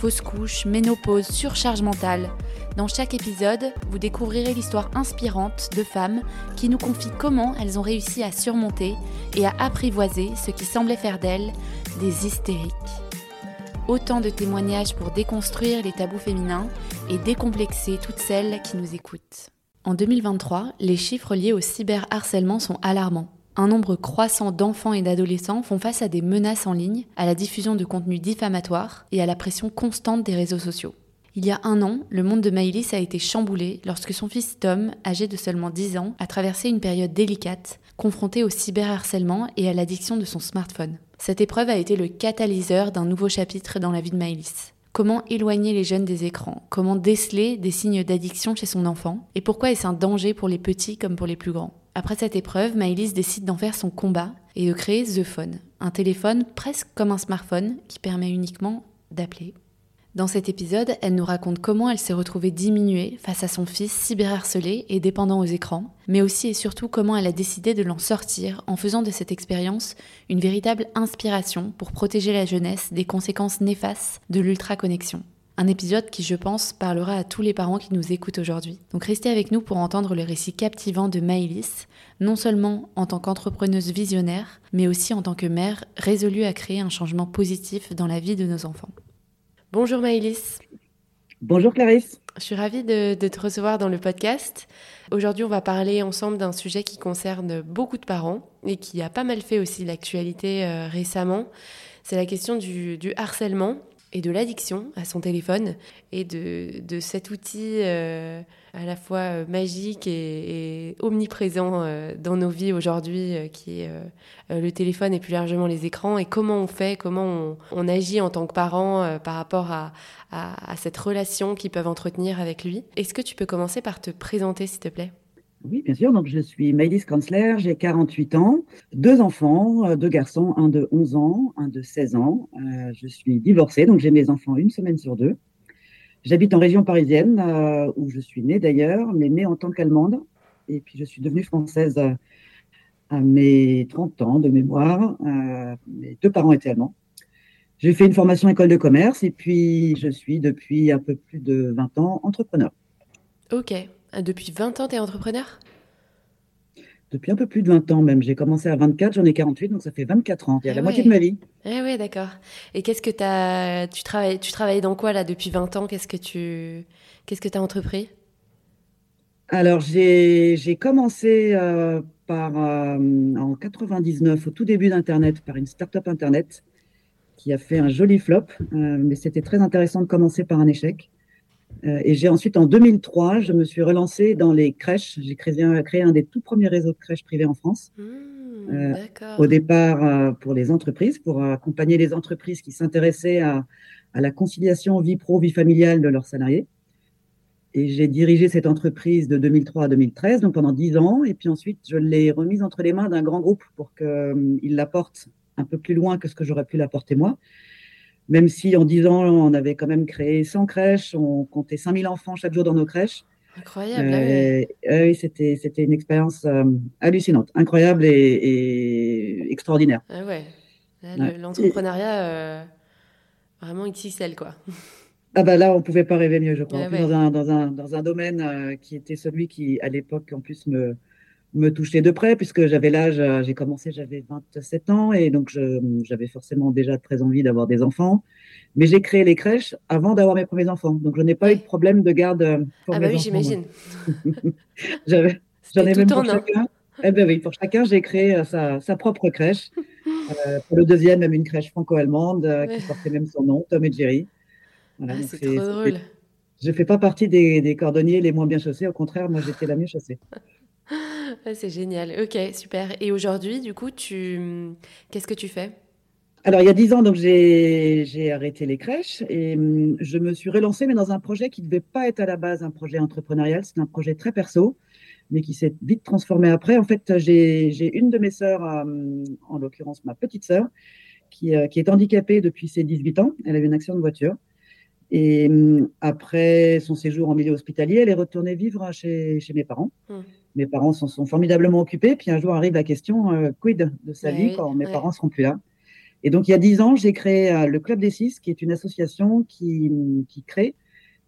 fausse couche, ménopause, surcharge mentale. Dans chaque épisode, vous découvrirez l'histoire inspirante de femmes qui nous confient comment elles ont réussi à surmonter et à apprivoiser ce qui semblait faire d'elles des hystériques. Autant de témoignages pour déconstruire les tabous féminins et décomplexer toutes celles qui nous écoutent. En 2023, les chiffres liés au cyberharcèlement sont alarmants un nombre croissant d'enfants et d'adolescents font face à des menaces en ligne, à la diffusion de contenus diffamatoires et à la pression constante des réseaux sociaux. Il y a un an, le monde de Maïlis a été chamboulé lorsque son fils Tom, âgé de seulement 10 ans, a traversé une période délicate, confronté au cyberharcèlement et à l'addiction de son smartphone. Cette épreuve a été le catalyseur d'un nouveau chapitre dans la vie de Maïlis. Comment éloigner les jeunes des écrans? Comment déceler des signes d'addiction chez son enfant? Et pourquoi est-ce un danger pour les petits comme pour les plus grands? Après cette épreuve, Maëlys décide d'en faire son combat et de créer The Phone, un téléphone presque comme un smartphone qui permet uniquement d'appeler. Dans cet épisode, elle nous raconte comment elle s'est retrouvée diminuée face à son fils cyberharcelé et dépendant aux écrans, mais aussi et surtout comment elle a décidé de l'en sortir en faisant de cette expérience une véritable inspiration pour protéger la jeunesse des conséquences néfastes de l'ultra-connexion. Un épisode qui, je pense, parlera à tous les parents qui nous écoutent aujourd'hui. Donc restez avec nous pour entendre le récit captivant de Maïlis, non seulement en tant qu'entrepreneuse visionnaire, mais aussi en tant que mère résolue à créer un changement positif dans la vie de nos enfants. Bonjour Maïlis. Bonjour Clarisse. Je suis ravie de, te recevoir dans le podcast. Aujourd'hui, on va parler ensemble d'un sujet qui concerne beaucoup de parents et qui a pas mal fait aussi l'actualité euh, récemment. C'est la question du harcèlement et de l'addiction à son téléphone et de, de cet outil euh, à la fois euh, magique et, omniprésent euh, dans nos vies aujourd'hui qui est le téléphone et plus largement les écrans et comment on fait, comment on, on agit en tant que parent par rapport à, à, à cette relation qu'ils peuvent entretenir avec lui. Est-ce que tu peux commencer par te présenter s'il te plaît? Oui, bien sûr. Donc, je suis Maëlys Kanzler, j'ai 48 ans, deux enfants, euh, deux garçons, un de 11 ans, un de 16 ans. Euh, je suis divorcée, donc j'ai mes enfants une semaine sur deux. J'habite en région parisienne, euh, où je suis née d'ailleurs, mais née en tant qu'allemande. Et puis, je suis devenue française à mes 30 ans de mémoire. mes deux parents étaient allemands. J'ai fait une formation école de commerce et puis je suis depuis un peu plus de 20 ans entrepreneur. Ok, depuis 20 ans, tu es entrepreneur? Depuis un peu plus de 20 ans même. J'ai commencé à 24, j'en ai 48, donc ça fait 24 ans. Il y a la moitié de ma vie. Eh oui, d'accord. Et qu'est-ce que as, tu travailles, tu travailles dans quoi là depuis 20 ans? Qu'est-ce que tu qu'est-ce que as entrepris? Alors j'ai commencé euh, par euh, en 99, au tout début d'Internet, par une start-up Internet qui a fait un joli flop, euh, mais c'était très intéressant de commencer par un échec. Euh, et j'ai ensuite, en 2003, je me suis relancée dans les crèches. J'ai créé, un des tout premiers réseaux de crèches privées en France. Mmh, euh, au départ, euh, pour les entreprises, pour accompagner les entreprises qui s'intéressaient à, à, la conciliation vie pro, vie familiale de leurs salariés. Et j'ai dirigé cette entreprise de 2003 à 2013, donc pendant 10 ans. Et puis ensuite, je l'ai remise entre les mains d'un grand groupe pour qu'il la porte un peu plus loin que ce que j'aurais pu la porter moi même si en 10 ans, on avait quand même créé 100 crèches, on comptait 5000 enfants chaque jour dans nos crèches. Incroyable. Euh, oui, c'était, c'était une expérience euh, hallucinante, incroyable et, extraordinaire. Ah ouais. l'entrepreneuriat, euh, vraiment XXL, quoi. Ah bah là, on pouvait pas rêver mieux, je crois. Ah dans, un, dans, un, dans un domaine qui était celui qui, à l'époque, en plus, me, me toucher de près puisque j'avais l'âge, euh, j'ai commencé, j'avais 27 ans et donc j'avais forcément déjà très envie d'avoir des enfants. Mais j'ai créé les crèches avant d'avoir mes premiers enfants, donc je n'ai pas eu de problème de garde euh, pour ah bah oui, j'imagine. j'avais, j'en ai même pour chacun. Eh ben oui, pour chacun, j'ai créé euh, sa, sa, propre crèche. pour le deuxième, même une crèche franco-allemande qui portait même son nom, Tom et Jerry. Voilà, ah, c'est trop drôle. Je ne fais pas partie des, des, cordonniers les moins bien chaussés, au contraire, moi j'étais la mieux chaussée. c'est génial. Ok, super. Et aujourd'hui, du coup, tu... qu'est-ce que tu fais? Alors, il y a dix ans, donc j'ai arrêté les crèches et hum, je me suis relancée, mais dans un projet qui ne devait pas être à la base un projet entrepreneurial. C'est un projet très perso, mais qui s'est vite transformé après. En fait, j'ai une de mes sœurs, hum, en l'occurrence ma petite sœur, qui, euh, qui, est handicapée depuis ses 18 ans. Elle a eu une accident de voiture. Et hum, après son séjour en milieu hospitalier, elle est retournée vivre chez, chez mes parents. Mmh. Mes parents s'en sont formidablement occupés. Puis un jour arrive la question euh, quid de sa vie quand mes parents seront plus là? Et donc, il y a dix ans, j'ai créé euh, le Club des Six, qui est une association qui, qui crée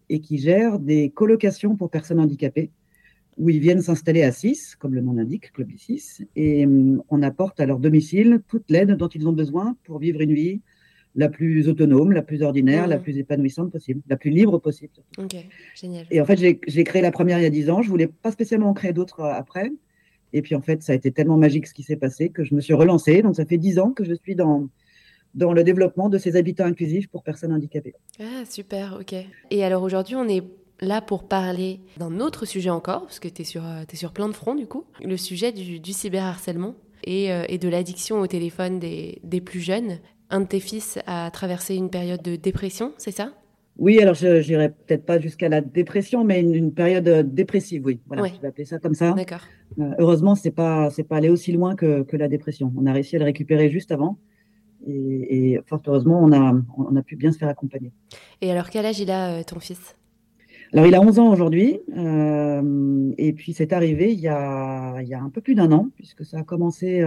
et qui gère des colocations pour personnes handicapées, où ils viennent s'installer à six, comme le nom l'indique, Club des Six, et hum, on apporte à leur domicile toute l'aide dont ils ont besoin pour vivre une vie la plus autonome, la plus ordinaire, la mmh. plus épanouissante possible, la plus libre possible. Ok, génial. Et en fait, j'ai créé la première il y a dix ans. Je voulais pas spécialement en créer d'autres euh, après. Et puis en fait, ça a été tellement magique ce qui s'est passé que je me suis relancée. Donc ça fait dix ans que je suis dans dans le développement de ces habitats inclusifs pour personnes handicapées. Ah, super, ok. Et alors aujourd'hui, on est là pour parler d'un autre sujet encore, parce que tu es sur, es sur plein de fronts du coup, le sujet du, du cyberharcèlement et, euh, et, de l'addiction au téléphone des, des, plus jeunes. Un de tes fils a traversé une période de dépression, c'est ça? Oui, alors je n'irai peut-être pas jusqu'à la dépression, mais une, période euh, dépressive, oui. Voilà, je vais appeler ça comme ça. D'accord. Euh, heureusement, c'est pas c'est pas allé aussi loin que, que, la dépression. On a réussi à le récupérer juste avant. Et, fort heureusement, on a, on a pu bien se faire accompagner. Et alors, quel âge il a, euh, ton fils? Alors, il a 11 ans aujourd'hui. Euh, et puis, c'est arrivé il y, a, il y a un peu plus d'un an, puisque ça a commencé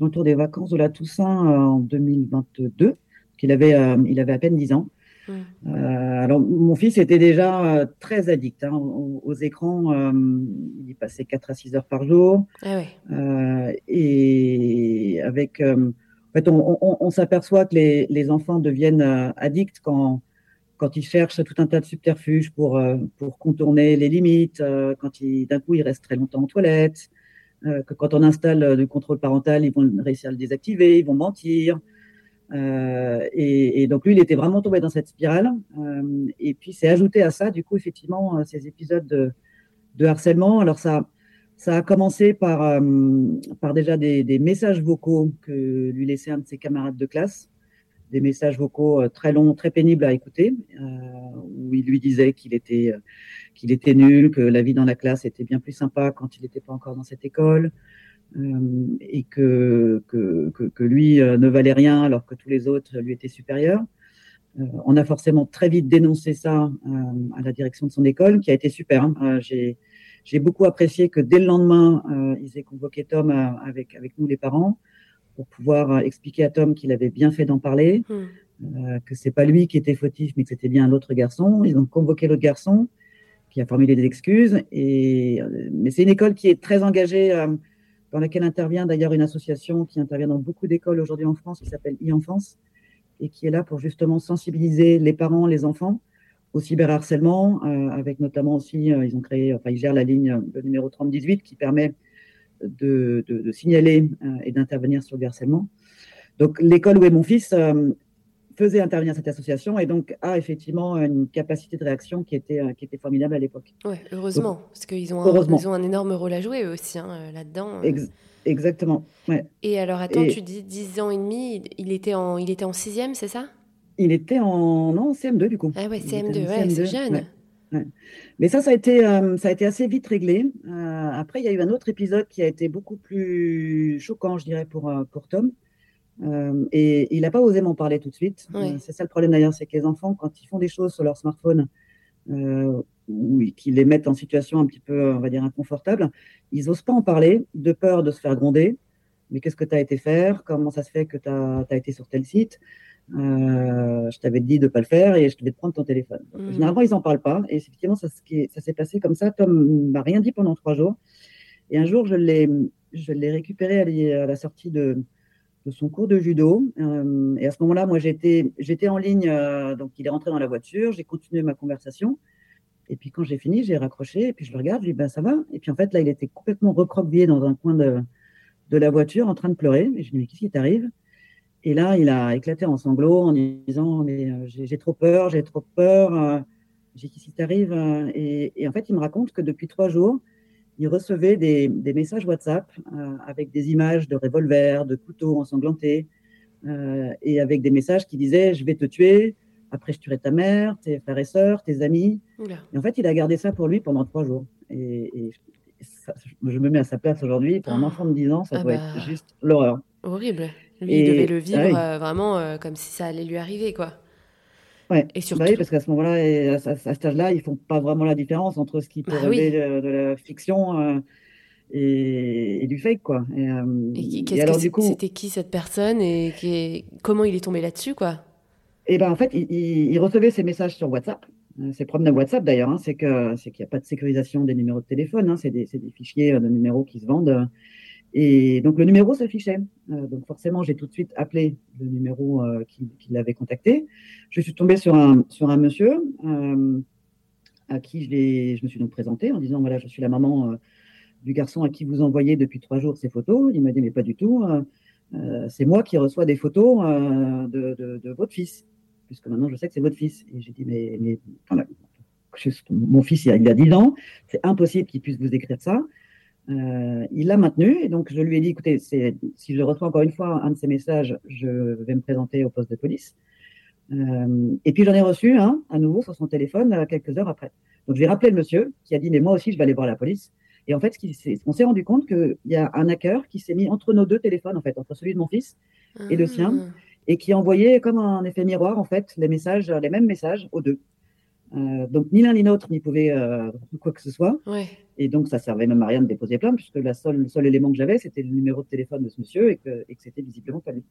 euh, autour des vacances de la Toussaint euh, en 2022. Il avait, il avait à peine 10 ans. Mmh. alors, mon fils était déjà très addict hein, aux, écrans. il y passait 4 à 6 heures par jour. Ah ouais. et avec fait, on, s'aperçoit que les, enfants deviennent euh, addicts quand, quand ils cherchent tout un tas de subterfuges pour, euh, pour contourner les limites, euh, quand d'un coup ils restent très longtemps en toilette, que quand on installe le contrôle parental, ils vont réussir à le désactiver, ils vont mentir. Et, donc lui, il était vraiment tombé dans cette spirale. et puis c'est ajouté à ça, du coup, effectivement, ces épisodes de, harcèlement. Alors ça, ça a commencé par, euh, par déjà des, messages vocaux que lui laissait un de ses camarades de classe, des messages vocaux euh, très longs, très pénibles à écouter, euh, où il lui disait qu'il était, qu'il était nul, que la vie dans la classe était bien plus sympa quand il n'était pas encore dans cette école, et que, que, que, lui ne valait rien alors que tous les autres lui étaient supérieurs. on a forcément très vite dénoncé ça à la direction de son école, qui a été super. Hein. J'ai j'ai beaucoup apprécié que dès le lendemain, euh, ils aient convoqué Tom euh, avec, avec nous, les parents, pour pouvoir euh, expliquer à Tom qu'il avait bien fait d'en parler, hmm. que c'est pas lui qui était fautif, mais que c'était bien l'autre garçon. Ils ont convoqué l'autre garçon, qui a formulé des excuses. Et, mais c'est une école qui est très engagée, dans laquelle intervient d'ailleurs une association qui intervient dans beaucoup d'écoles aujourd'hui en France, qui s'appelle e-enfance, et qui est là pour justement sensibiliser les parents, les enfants au cyberharcèlement, euh, avec notamment aussi, euh, ils ont créé, enfin, ils gèrent la ligne, le numéro 3018 qui permet de, de, signaler euh, et d'intervenir sur le harcèlement. Donc, l'école où est mon fils faisait intervenir cette association et donc a effectivement une capacité de réaction qui était, qui était formidable à l'époque. Ouais, heureusement, parce qu'ils ont, un, ils ont un énorme rôle à jouer eux aussi hein, là-dedans. exactement. Ouais. Et alors, attends, tu dis 10 ans et demi, il était en, il était en sixième, c'est ça? Il était en, non, CM2 du coup. Ah ouais, CM2, ouais, c'est jeune. Mais ça, ça a, été, euh, ça a été assez vite réglé. Euh, après, il y a eu un autre épisode qui a été beaucoup plus choquant, je dirais, pour, euh, pour Tom. et il n'a pas osé m'en parler tout de suite. c'est ça le problème d'ailleurs, c'est que les enfants, quand ils font des choses sur leur smartphone, ou qui les mettent en situation un petit peu, on va dire, inconfortable, ils n'osent pas en parler de peur de se faire gronder. Mais qu'est-ce que tu as été faire? Comment ça se fait que tu as, as, été sur tel site? Euh, je t'avais dit de pas le faire et je devais te prendre ton téléphone. Mm. Généralement, ils en parlent pas. Et effectivement, ça, ça s'est passé comme ça. Tom m'a rien dit pendant trois jours. Et un jour, je l'ai, je l'ai récupéré à la sortie de, de son cours de judo. Euh, et à ce moment-là, moi, j'étais, j'étais en ligne. Euh, donc, il est rentré dans la voiture. J'ai continué ma conversation. Et puis, quand j'ai fini, j'ai raccroché. Et puis, je le regarde. Je lui dis, ben, ça va. Et puis, en fait, là, il était complètement recroquevillé dans un coin de, de la voiture en train de pleurer. Et je lui dis, mais qu'est-ce qui t'arrive? Et là, il a éclaté en sanglots en disant Mais euh, j'ai trop peur, j'ai trop peur. Euh, j'ai qu'est-ce qui t'arrive euh, et, en fait, il me raconte que depuis trois jours, il recevait des, messages WhatsApp avec des images de revolvers, de couteaux ensanglantés, et avec des messages qui disaient je vais te tuer, après je tuerai ta mère, tes frères et sœurs, tes amis. Et en fait, il a gardé ça pour lui pendant trois jours. Et, je me mets à sa place aujourd'hui. Pour un ah. enfant de 10 ans, ça ah doit être bah. juste l'horreur. Horrible. Lui, il devait le vivre ah vraiment comme si ça allait lui arriver, quoi. Ouais. Et surtout... Bah oui, parce qu'à ce moment-là, à, cet âge-là, ils font pas vraiment la différence entre ce qui peut bah de, la fiction euh, et, du fake, quoi. Et, euh, alors, du coup, c'était qui cette personne et comment il est tombé là-dessus, quoi? Et eh ben, en fait, il, recevait ses messages sur WhatsApp. Euh, ses problème de WhatsApp, d'ailleurs, hein, c'est que c'est qu'il n'y a pas de sécurisation des numéros de téléphone. Hein, c'est des, des, fichiers de numéros qui se vendent. Et donc le numéro s'affichait. Euh, donc forcément, j'ai tout de suite appelé le numéro euh, qui, l'avait contacté. Je suis tombée sur un, sur un monsieur euh, à qui je, me suis donc présentée en disant voilà, je suis la maman du garçon à qui vous envoyez depuis trois jours ces photos. Il m'a dit mais pas du tout. c'est moi qui reçois des photos de, votre fils, puisque maintenant je sais que c'est votre fils. Et j'ai dit mais, mais mon fils il a 10 ans, c'est impossible qu'il puisse vous écrire ça. Euh, il l'a maintenu et donc je lui ai dit écoutez, si je reçois encore une fois un de ces messages, je vais me présenter au poste de police. Euh, et puis j'en ai reçu un à nouveau sur son téléphone euh, quelques heures après. Donc j'ai rappelé le monsieur qui a dit mais moi aussi je vais aller voir la police. Et en fait, on s'est rendu compte qu'il y a un hacker qui s'est mis entre nos deux téléphones en fait, entre celui de mon fils et le sien, ah. et qui envoyait comme un effet miroir en fait les messages, les mêmes messages aux deux. Euh, donc ni l'un ni l'autre n'y pouvait euh, quoi que ce soit. Et donc ça servait même à rien de déposer plainte puisque la seule, le seul élément que j'avais c'était le numéro de téléphone de ce monsieur et que, et que c'était visiblement pas lui.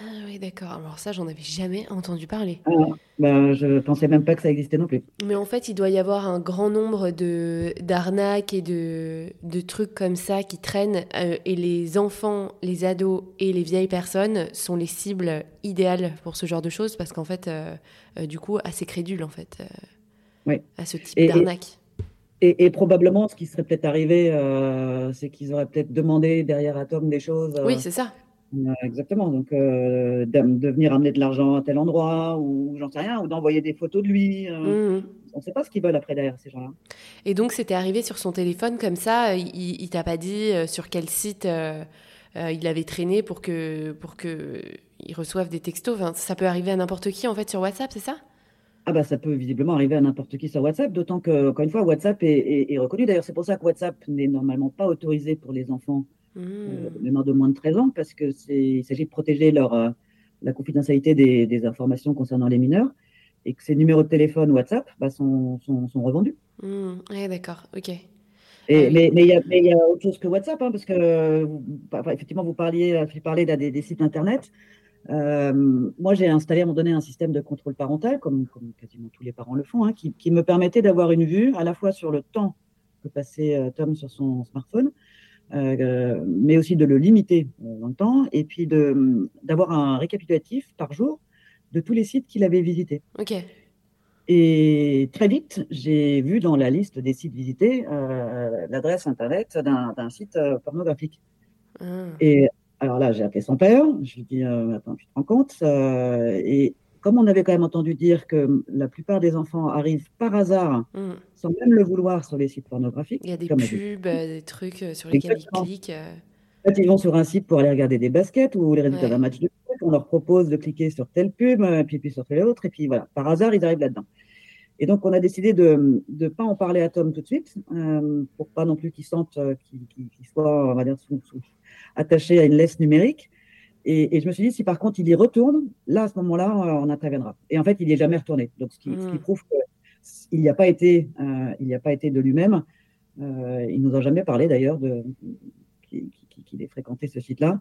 Ah oui d'accord. Alors ça j'en avais jamais entendu parler. Ah, ben, je pensais même pas que ça existait non plus. Mais en fait il doit y avoir un grand nombre de d'arnaques et de, de trucs comme ça qui traînent euh, et les enfants, les ados et les vieilles personnes sont les cibles idéales pour ce genre de choses parce qu'en fait du coup assez crédules en fait à ce type d'arnaque. Et, probablement, ce qui serait peut-être arrivé, euh, c'est qu'ils auraient peut-être demandé derrière Atom des choses. oui, c'est ça. Euh, exactement. Donc, euh, de, venir amener de l'argent à tel endroit, ou j'en sais rien, ou d'envoyer des photos de lui. Mmh. On ne sait pas ce qu'ils veulent après derrière, ces gens-là. Et donc, c'était arrivé sur son téléphone comme ça. Il, il t'a pas dit sur quel site il avait traîné pour que pour que il reçoive des textos? ça peut arriver à n'importe qui en fait sur WhatsApp, c'est ça? Ah bah ça peut visiblement arriver à n'importe qui sur WhatsApp, d'autant que, encore une fois, WhatsApp est, reconnu. D'ailleurs, c'est pour ça que WhatsApp n'est normalement pas autorisé pour les enfants, mmh. euh, de moins de 13 ans, parce qu'il s'agit de protéger leur, euh, la confidentialité des, informations concernant les mineurs, et que ces numéros de téléphone WhatsApp bah, sont, sont, revendus. Mmh. D'accord, ok. Et, mais il y, a autre chose que WhatsApp, hein, parce que effectivement, vous parliez, vous parlez des, des sites internet. Euh, moi, j'ai installé à un moment donné un système de contrôle parental, comme, quasiment tous les parents le font, hein, qui, me permettait d'avoir une vue à la fois sur le temps que passait euh, Tom sur son smartphone, euh, mais aussi de le limiter dans le temps, et puis d'avoir un récapitulatif par jour de tous les sites qu'il avait visités. Ok. Et très vite, j'ai vu dans la liste des sites visités l'adresse internet d'un site pornographique. Ah. Et alors là, j'ai appelé son père. Je lui ai dit euh, Attends, tu te rends compte euh, Et comme on avait quand même entendu dire que la plupart des enfants arrivent par hasard, mm. sans même le vouloir, sur les sites pornographiques. Il y a des pubs, euh, des trucs sur lesquels ils cliquent. En fait, ils vont sur un site pour aller regarder des baskets ou les résultats d'un match de foot. On leur propose de cliquer sur telle pub, puis, puis sur telle autre. Et puis voilà, par hasard, ils arrivent là-dedans. Et donc, on a décidé de ne pas en parler à Tom tout de suite, euh, pour pas non plus qu'il sente qu'il soit, on va dire, sous, sous, attaché à une laisse numérique. Et, je me suis dit, si par contre il y retourne, là, à ce moment-là, on interviendra. Et en fait, il n'y est jamais retourné. Donc, ce qui, hmm. prouve qu'il n'y a pas été, euh, il a pas été de lui-même. Euh, il nous a jamais parlé d'ailleurs qu'il ait fréquenté ce site-là.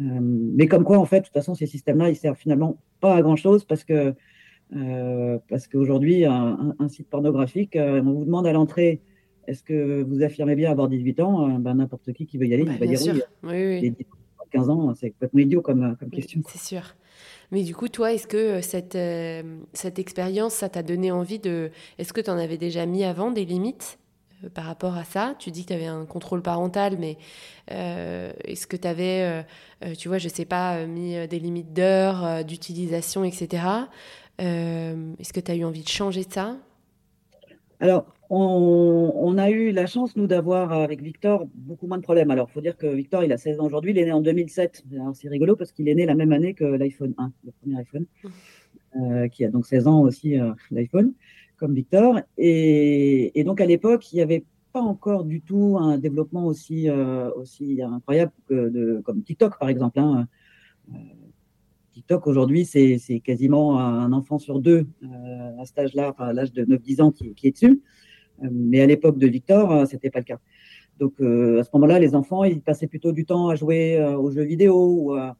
Euh, mais comme quoi, en fait, de toute façon, ces systèmes-là, ils servent finalement pas à grand-chose parce que euh, parce qu'aujourd'hui, un, site pornographique, on vous demande à l'entrée est-ce que vous affirmez bien avoir 18 ans euh, ben, N'importe qui qui veut y aller, il va dire oui. 15 ans, c'est complètement idiot comme, comme question. C'est sûr. Mais du coup, toi, est-ce que euh, cette, euh, cette expérience, ça t'a donné envie de... Est-ce que tu en avais déjà mis avant des limites par rapport à ça? Tu dis que tu avais un contrôle parental, mais est-ce que tu avais, tu vois, je sais pas, mis des limites d'heures, d'utilisation, etc. est-ce que tu as eu envie de changer ça? Alors, on, a eu la chance, nous, d'avoir avec Victor beaucoup moins de problèmes. Alors, il faut dire que Victor, il a 16 ans aujourd'hui, il est né en 2007. C'est rigolo parce qu'il est né la même année que l'iPhone 1, le premier iPhone, euh, qui a donc 16 ans aussi, euh, l'iPhone, comme Victor. Et, donc, à l'époque, il n'y avait pas encore du tout un développement aussi, euh, aussi incroyable que de, comme TikTok, par exemple. Hein. TikTok aujourd'hui, c'est quasiment un enfant sur deux à cet âge-là, enfin à l'âge de 9-10 ans qui, qui, est dessus. Euh, mais à l'époque de Victor, euh, c'était pas le cas. Donc euh, à ce moment-là, les enfants, ils passaient plutôt du temps à jouer aux jeux vidéo ou à,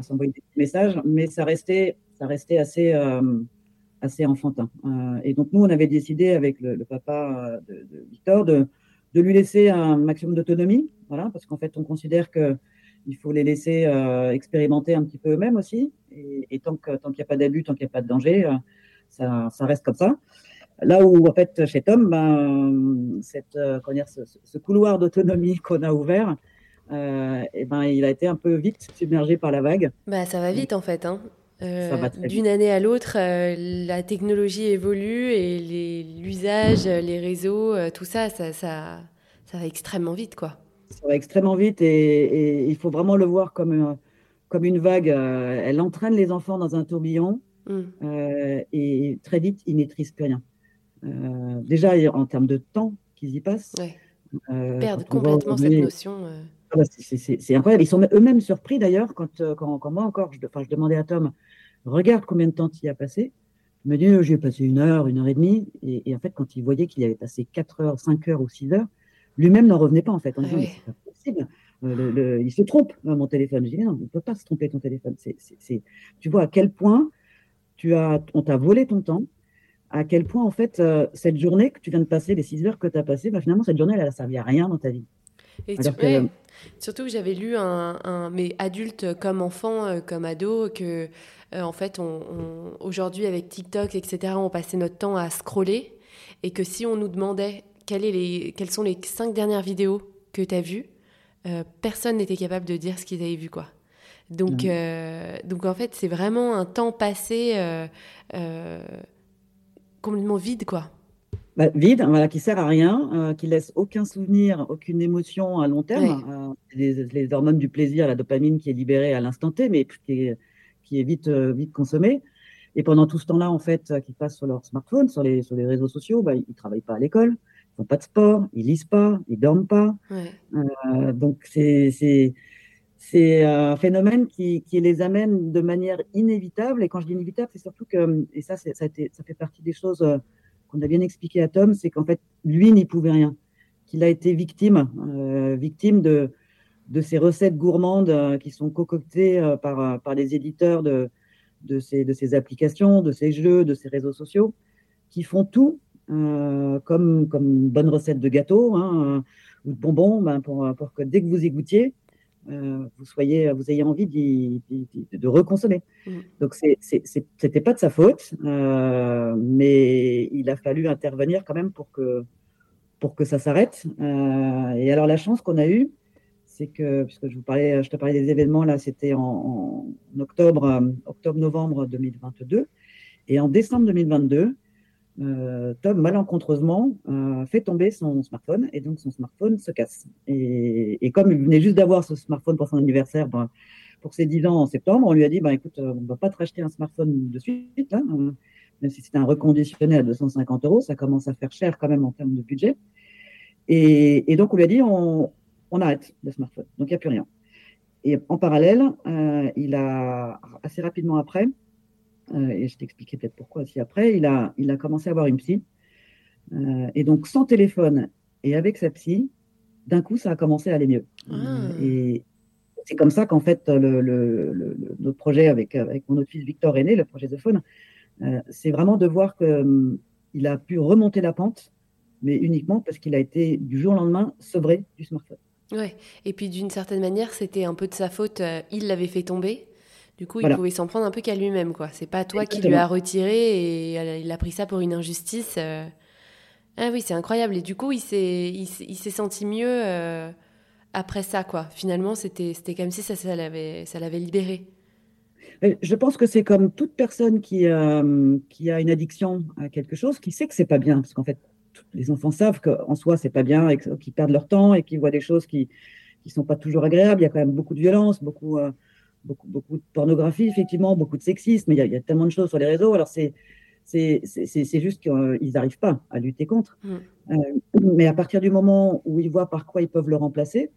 s'envoyer des messages, mais ça restait, ça restait assez, assez enfantin. et donc nous, on avait décidé avec le, papa de, Victor de, de, lui laisser un maximum d'autonomie, voilà, parce qu'en fait, on considère que il faut les laisser expérimenter un petit peu eux-mêmes aussi. Et, tant qu'il n'y a pas d'abus, tant qu'il n'y a pas de danger, ça, ça, reste comme ça. Là où, en fait, chez Tom, ben, cette, euh, dire, ce, couloir d'autonomie qu'on a ouvert, euh, eh ben, il a été un peu vite submergé par la vague. Bah, ça va vite, en fait. Hein. Euh, d'une année à l'autre, la technologie évolue et l'usage, les, réseaux, tout ça ça, ça, ça, va extrêmement vite, quoi. Ça va extrêmement vite et, il faut vraiment le voir comme, comme une vague. elle entraîne les enfants dans un tourbillon mmh. et très vite, ils maîtrisent plus rien. Euh, déjà, en termes de temps qu'ils y passent. Ouais. Euh, Perdre complètement cette notion. Euh. Ah bah, c'est incroyable. Ils sont eux-mêmes surpris d'ailleurs quand, quand, quand, moi encore, je, je demandais à Tom, regarde combien de temps tu y as passé? Il me dit, j'ai passé une heure, une heure et demie. Et, en fait, quand il voyait qu'il avait passé 4 heures, 5 heures ou 6 heures, lui-même n'en revenait pas en fait. En disant, c'est pas possible. il se trompe, mon téléphone. Je dis, non, on ne peut pas se tromper ton téléphone. c'est Tu vois à quel point tu as, on t'a volé ton temps, à quel point, en fait, euh, cette journée que tu viens de passer, les 6 heures que tu as passées, bah, finalement, cette journée, elle n'a servi à rien dans ta vie. Et que, surtout que j'avais lu un, mais adulte comme enfant, euh, comme ado, que euh, en fait, on, aujourd'hui avec TikTok, etc., on passait notre temps à scroller et que si on nous demandait quelles, est les, quelles sont les cinq dernières vidéos que tu as vues, personne n'était capable de dire ce qu'ils avaient vu, quoi. Donc, mmh. donc en fait, c'est vraiment un temps passé complètement vide, quoi. Bah, vide, voilà, qui sert à rien, euh, qui laisse aucun souvenir, aucune émotion à long terme. Euh, les, hormones du plaisir, la dopamine qui est libérée à l'instant T, mais qui est, qui est vite, euh, vite consommée. Et pendant tout ce temps-là, en fait, qu'ils passent sur leur smartphone, sur les, sur les réseaux sociaux, bah, ils ne travaillent pas à l'école, font pas de sport, ils lisent pas, ils dorment pas. donc c'est c'est un phénomène qui, qui, les amène de manière inévitable. Et quand je dis inévitable, c'est surtout que, et ça, ça, a été, ça fait partie des choses euh, qu'on a bien expliqué à Tom, c'est qu'en fait, lui n'y pouvait rien. Qu'il a été victime, euh, victime de, de ces recettes gourmandes euh, qui sont concoctées par, par les éditeurs de, de, ces, de ces applications, de ces jeux, de ces réseaux sociaux, qui font tout comme, comme une bonne recette de gâteau hein, ou de bonbons ben, pour, pour que dès que vous y goûtiez, euh, vous soyez, vous ayez envie de reconsommer. Mm. Donc c'était pas de sa faute, euh, mais il a fallu intervenir quand même pour que pour que ça s'arrête. Euh, et alors la chance qu'on a eue, c'est que puisque je vous parlais, je te parlais des événements là, c'était en, octobre, octobre-novembre 2022, et en décembre 2022. Euh, Tom malencontreusement euh, fait tomber son smartphone et donc son smartphone se casse. Et, comme il venait juste d'avoir ce smartphone pour son anniversaire, ben, pour ses 10 ans en septembre, on lui a dit bah, écoute, euh, on ne va pas te racheter un smartphone de suite, hein, même si c'est un reconditionné à 250 euros, ça commence à faire cher quand même en termes de budget. Et, donc on lui a dit on, arrête le smartphone, donc il n'y a plus rien. Et en parallèle, il a assez rapidement après, et je t'expliquerai peut-être pourquoi aussi après, il a, il a commencé à avoir une psy. Euh, et donc, sans téléphone et avec sa psy, d'un coup, ça a commencé à aller mieux. Ah. Et c'est comme ça qu'en fait, le, le, notre projet avec, avec mon autre fils Victor est né, le projet The Phone. Euh, c'est vraiment de voir qu'il hum, a pu remonter la pente, mais uniquement parce qu'il a été du jour au lendemain sevré du smartphone. Ouais. Et puis d'une certaine manière, c'était un peu de sa faute. il l'avait fait tomber. Du coup, il pouvait s'en prendre un peu qu'à lui-même, quoi. C'est pas toi qui lui a retiré et il a pris ça pour une injustice. Euh. Ah oui, c'est incroyable. Et du coup, il s'est, il, s'est senti mieux euh, après ça, quoi. Finalement, c'était, c'était comme si ça, ça l'avait, ça l'avait libéré. Je pense que c'est comme toute personne qui, euh, qui a une addiction à quelque chose, qui sait que c'est pas bien, parce qu'en fait, les enfants savent qu'en soi, c'est pas bien, et qu'ils perdent leur temps et qu'ils voient des choses qui ne sont pas toujours agréables. Il y a quand même beaucoup de violence, beaucoup, euh, beaucoup, beaucoup de pornographie, effectivement, beaucoup de sexisme. Il y a, il y a tellement de choses sur les réseaux. Alors, c'est c'est juste qu'ils n'arrivent pas à lutter contre. Mm. Euh, mais à partir du moment où ils voient par quoi ils peuvent le remplacer,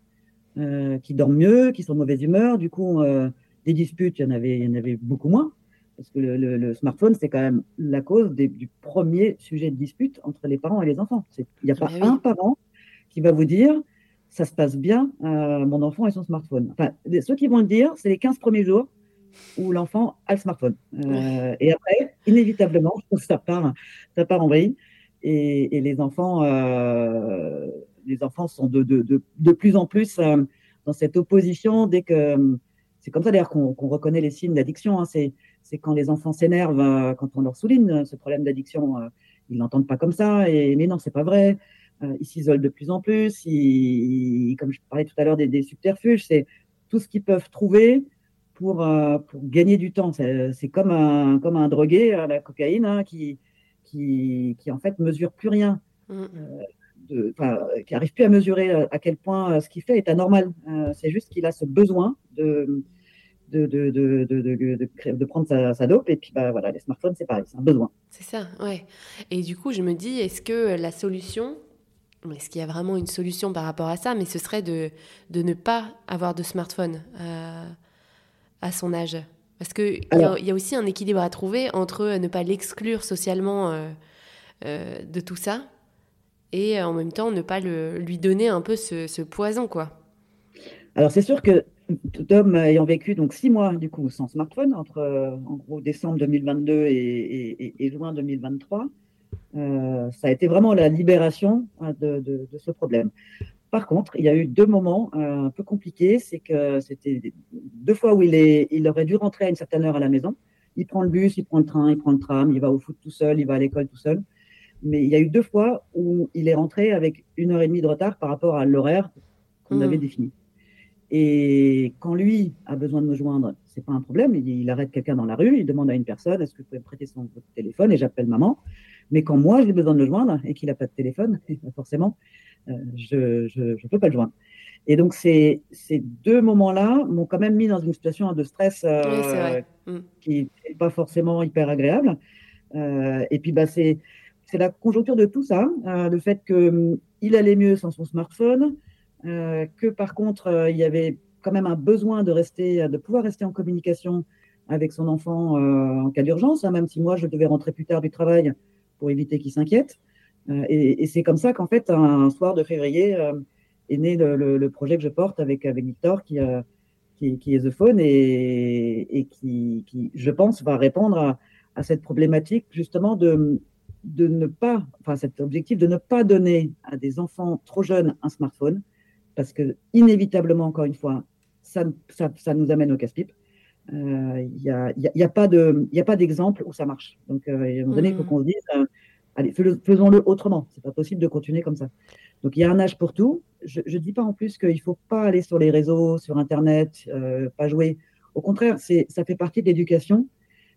euh, qui dorment mieux, qui sont de mauvaise humeur, du coup, euh, des disputes, il y en avait, il y en avait beaucoup moins. Parce que le, smartphone, c'est quand même la cause du premier sujet de dispute entre les parents et les enfants. Il n'y a pas un parent qui va vous dire ça se passe bien, mon enfant et son smartphone. Enfin, ceux qui vont le dire, c'est les 15 premiers jours où l'enfant a le smartphone. Euh, et après, inévitablement, ça part, ça part en vrille. Et, les enfants, euh, les enfants sont de, de, de, de plus en plus euh, dans cette opposition dès que c'est comme ça d'ailleurs qu'on reconnaît les signes d'addiction. Hein, c'est quand les enfants s'énervent, quand on leur souligne ce problème d'addiction, ils l'entendent pas comme ça. Et mais non, c'est pas vrai. Ils s'isolent de plus en plus. Ils, comme je parlais tout à l'heure des, des subterfuges, c'est tout ce qu'ils peuvent trouver pour, euh, pour gagner du temps. C'est comme un, comme un drogué à la cocaïne hein, qui, qui, qui, en fait mesure plus rien, mm. euh, qui n'arrive plus à mesurer euh, à quel point ce qu'il fait est anormal. c'est juste qu'il a ce besoin de, de, de, de, de, de prendre sa, sa, dope. Et puis, bah, voilà, les smartphones, c'est pareil, c'est un besoin. C'est ça, ouais. Et du coup, je me dis, est-ce que la solution, est-ce qu'il y a vraiment une solution par rapport à ça? Mais ce serait de, de ne pas avoir de smartphone à son âge Parce qu'il y, y, a aussi un équilibre à trouver entre euh, ne pas l'exclure socialement euh, euh, de tout ça et en même temps ne pas le, lui donner un peu ce, poison. quoi. Alors c'est sûr que Tom ayant vécu donc six mois du coup sans smartphone entre en gros décembre 2022 et, et, juin 2023, ça a été vraiment la libération hein, de, de, de, ce problème. Par contre, il y a eu deux moments euh, un peu compliqués. C'est que c'était deux fois où il, est, il aurait dû rentrer à une certaine heure à la maison. Il prend le bus, il prend le train, il prend le tram, il va au foot tout seul, il va à l'école tout seul. Mais il y a eu deux fois où il est rentré avec une heure et demie de retard par rapport à l'horaire qu'on avait hmm. défini. Et quand lui a besoin de me joindre, c'est pas un problème. Il, arrête quelqu'un dans la rue, il demande à une personne est-ce que vous pouvez me prêter son téléphone et j'appelle maman. Mais quand moi j'ai besoin de le joindre et qu'il n'a pas de téléphone, forcément, euh, je ne peux pas le joindre. Et donc, ces, ces deux moments-là m'ont quand même mis dans une situation de stress euh, mm. qui n'est pas forcément hyper agréable. Euh, et puis, bah, c'est la conjoncture de tout ça, le fait qu'il allait mieux sans son smartphone, que par contre, il y avait quand même un besoin de, rester, de pouvoir rester en communication avec son enfant en cas d'urgence, hein, même si moi, je devais rentrer plus tard du travail pour éviter qu'il s'inquiète. Euh, et, c'est comme ça qu'en fait, un, soir de février, euh, est né le, projet que je porte avec, Victor, qui, euh, est The Phone, et, qui, je pense, va répondre à, à, cette problématique justement de, de ne pas, enfin cet objectif de ne pas donner à des enfants trop jeunes un smartphone, parce que inévitablement, encore une fois, ça, ça, ça nous amène au casse-pipe. Il n'y a, y a, pas d'exemple où ça marche. Donc, à un moment donné, il faut mmh. qu'on se dise, allez, faisons-le autrement. C'est pas possible de continuer comme ça. Donc il y a un âge pour tout. Je ne dis pas en plus qu'il faut pas aller sur les réseaux, sur Internet, euh, pas jouer. Au contraire, ça fait partie de l'éducation,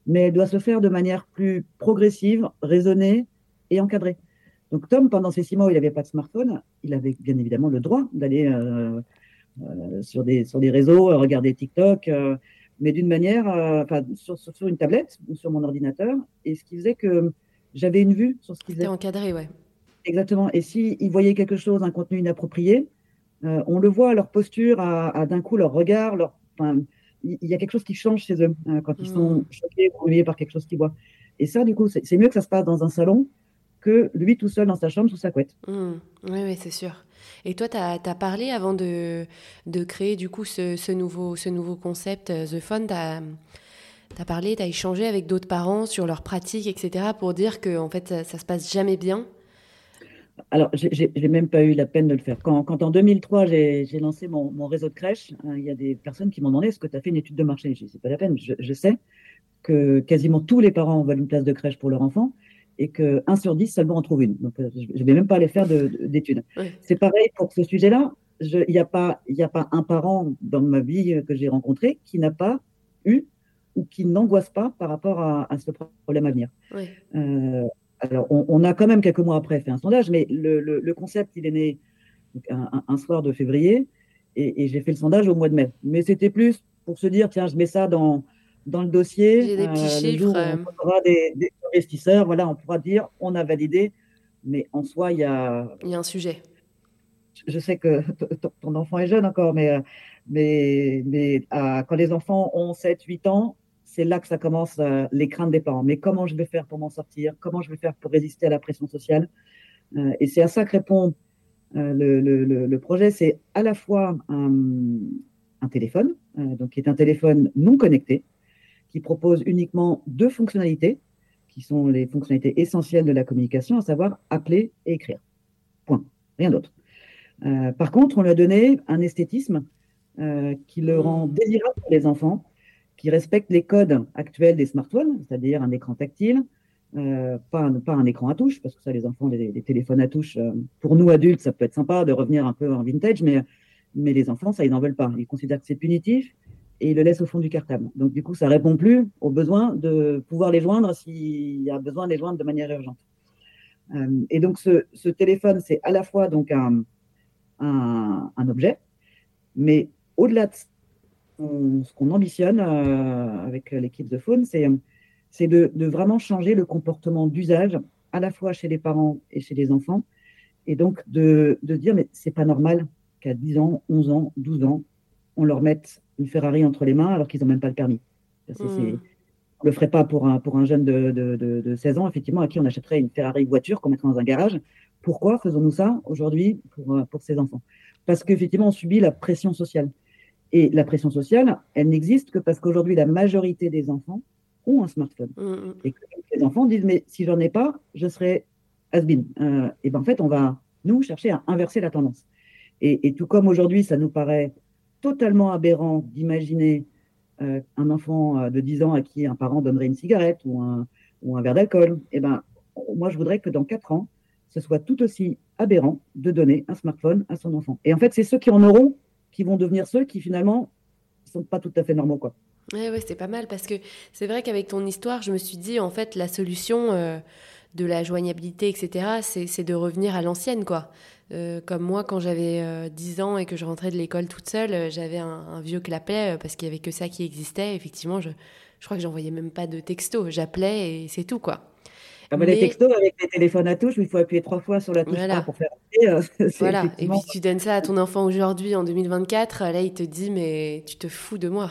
mais elle doit se faire de manière plus progressive, raisonnée et encadrée. Donc Tom, pendant ces six mois où il n'avait pas de smartphone, il avait bien évidemment le droit d'aller euh, euh, sur, des, sur des réseaux, regarder TikTok, mais d'une manière, enfin sur, sur, une tablette ou sur mon ordinateur. Et ce qui faisait que j'avais une vue sur ce qu'ils faisaient. encadré, ouais. Exactement. Et s'ils ils voyaient quelque chose, un contenu inapproprié, euh, on le voit à leur posture, à, d'un coup leur regard, leur, il y, a quelque chose qui change chez eux euh, quand ils sont mmh. choqués ou par quelque chose qu'ils voient. Et ça, du coup, c'est mieux que ça se passe dans un salon que lui tout seul dans sa chambre sous sa couette. Mmh. Oui, oui, c'est sûr. Et toi, tu as, parlé avant de, de créer du coup ce, ce, nouveau, ce nouveau concept, euh, The Fund, tu as, parlé, tu as échangé avec d'autres parents sur leurs pratiques, etc., pour dire que en fait, ça, ça se passe jamais bien alors, j'ai même pas eu la peine de le faire. Quand, quand en 2003, j'ai lancé mon, mon, réseau de crèches, hein, il y a des personnes qui m'ont demandé est-ce que tu as fait une étude de marché? Je c'est pas la peine. Je, je, sais que quasiment tous les parents veulent une place de crèche pour leur enfant et que 1 sur 10 seulement en trouve une. Donc, euh, je ne vais même pas aller faire d'études. C'est pareil pour ce sujet-là. Il n'y a, pas, a pas un parent dans ma vie que j'ai rencontré qui n'a pas eu ou qui n'angoisse pas par rapport à, ce problème à venir. Euh, alors, on, a quand même quelques mois après fait un sondage, mais le, concept, il est né un, soir de février et, j'ai fait le sondage au mois de mai. Mais c'était plus pour se dire, tiens, je mets ça dans, dans le dossier. J'ai des petits chiffres. on aura des, investisseurs, voilà, on pourra dire, on a validé. Mais en soi, il y a. Il y a un sujet. Je sais que ton enfant est jeune encore, mais, mais, mais quand les enfants ont 7, 8 ans, c'est là que ça commence euh, les craintes des parents. Mais comment je vais faire pour m'en sortir? Comment je vais faire pour résister à la pression sociale? Euh, Et c'est à ça que répond euh, le, projet. C'est à la fois un, téléphone, donc qui est un téléphone non connecté, qui propose uniquement deux fonctionnalités, qui sont les fonctionnalités essentielles de la communication, à savoir appeler et écrire. Point. Rien d'autre. par contre, on lui a donné un esthétisme qui le rend désirable pour les enfants qui respecte les codes actuels des smartphones, c'est-à-dire un écran tactile, euh, pas, un, pas un écran à touche, parce que ça, les enfants, les, téléphones à touche, euh, pour nous adultes, ça peut être sympa de revenir un peu en vintage, mais, mais les enfants, ça, ils n'en veulent pas. Ils considèrent que c'est punitif et le laissent au fond du cartable. Donc, du coup, ça répond plus aux besoins de pouvoir les joindre s'il y a besoin de les joindre de manière urgente. Euh, et donc, ce, téléphone, c'est à la fois donc un, un, un objet, mais au-delà de ce qu'on ambitionne euh, avec l'équipe de Faune, c'est de, de, vraiment changer le comportement d'usage à la fois chez les parents et chez les enfants. Et donc de, de dire, mais c'est pas normal qu'à 10 ans, 11 ans, 12 ans, on leur mette une Ferrari entre les mains alors qu'ils n'ont même pas le permis. Mmh. On ne le ferait pas pour un, pour un jeune de, de, de, 16 ans, effectivement, à qui on achèterait une Ferrari voiture qu'on mettrait dans un garage. Pourquoi faisons-nous ça aujourd'hui pour, pour ces enfants? Parce qu'effectivement, on subit la pression sociale. Et la pression sociale, elle n'existe que parce qu'aujourd'hui, la majorité des enfants ont un smartphone. Mm, mm. Et que les enfants disent, mais si j'en ai pas, je serai has-been. Euh, et ben en fait, on va, nous, chercher à inverser la tendance. Et, tout comme aujourd'hui, ça nous paraît totalement aberrant d'imaginer euh, un enfant euh, de 10 ans à qui un parent donnerait une cigarette ou un, verre d'alcool, et ben, moi, je voudrais que dans 4 ans, ce soit tout aussi aberrant de donner un smartphone à son enfant. Et en fait, c'est ceux qui en auront qui vont devenir ceux qui finalement sont pas tout à fait normaux quoi. Ouais, ouais, c'est pas mal parce que c'est vrai qu'avec ton histoire, je me suis dit en fait la solution euh, de la joignabilité, etc., c'est de revenir à l'ancienne quoi. Euh, comme moi, quand j'avais 10 euh, ans et que je rentrais de l'école toute seule, j'avais un, vieux clapet parce qu'il y avait que ça qui existait. Effectivement, je, je crois que j'envoyais même pas de texto. J'appelais et c'est tout quoi. Ah bah, les textos avec les téléphones à touche, il faut appuyer trois fois sur la touche pour faire. Euh, voilà. Et puis tu donnes ça à ton enfant aujourd'hui en 2024, là il te dit mais tu te fous de moi.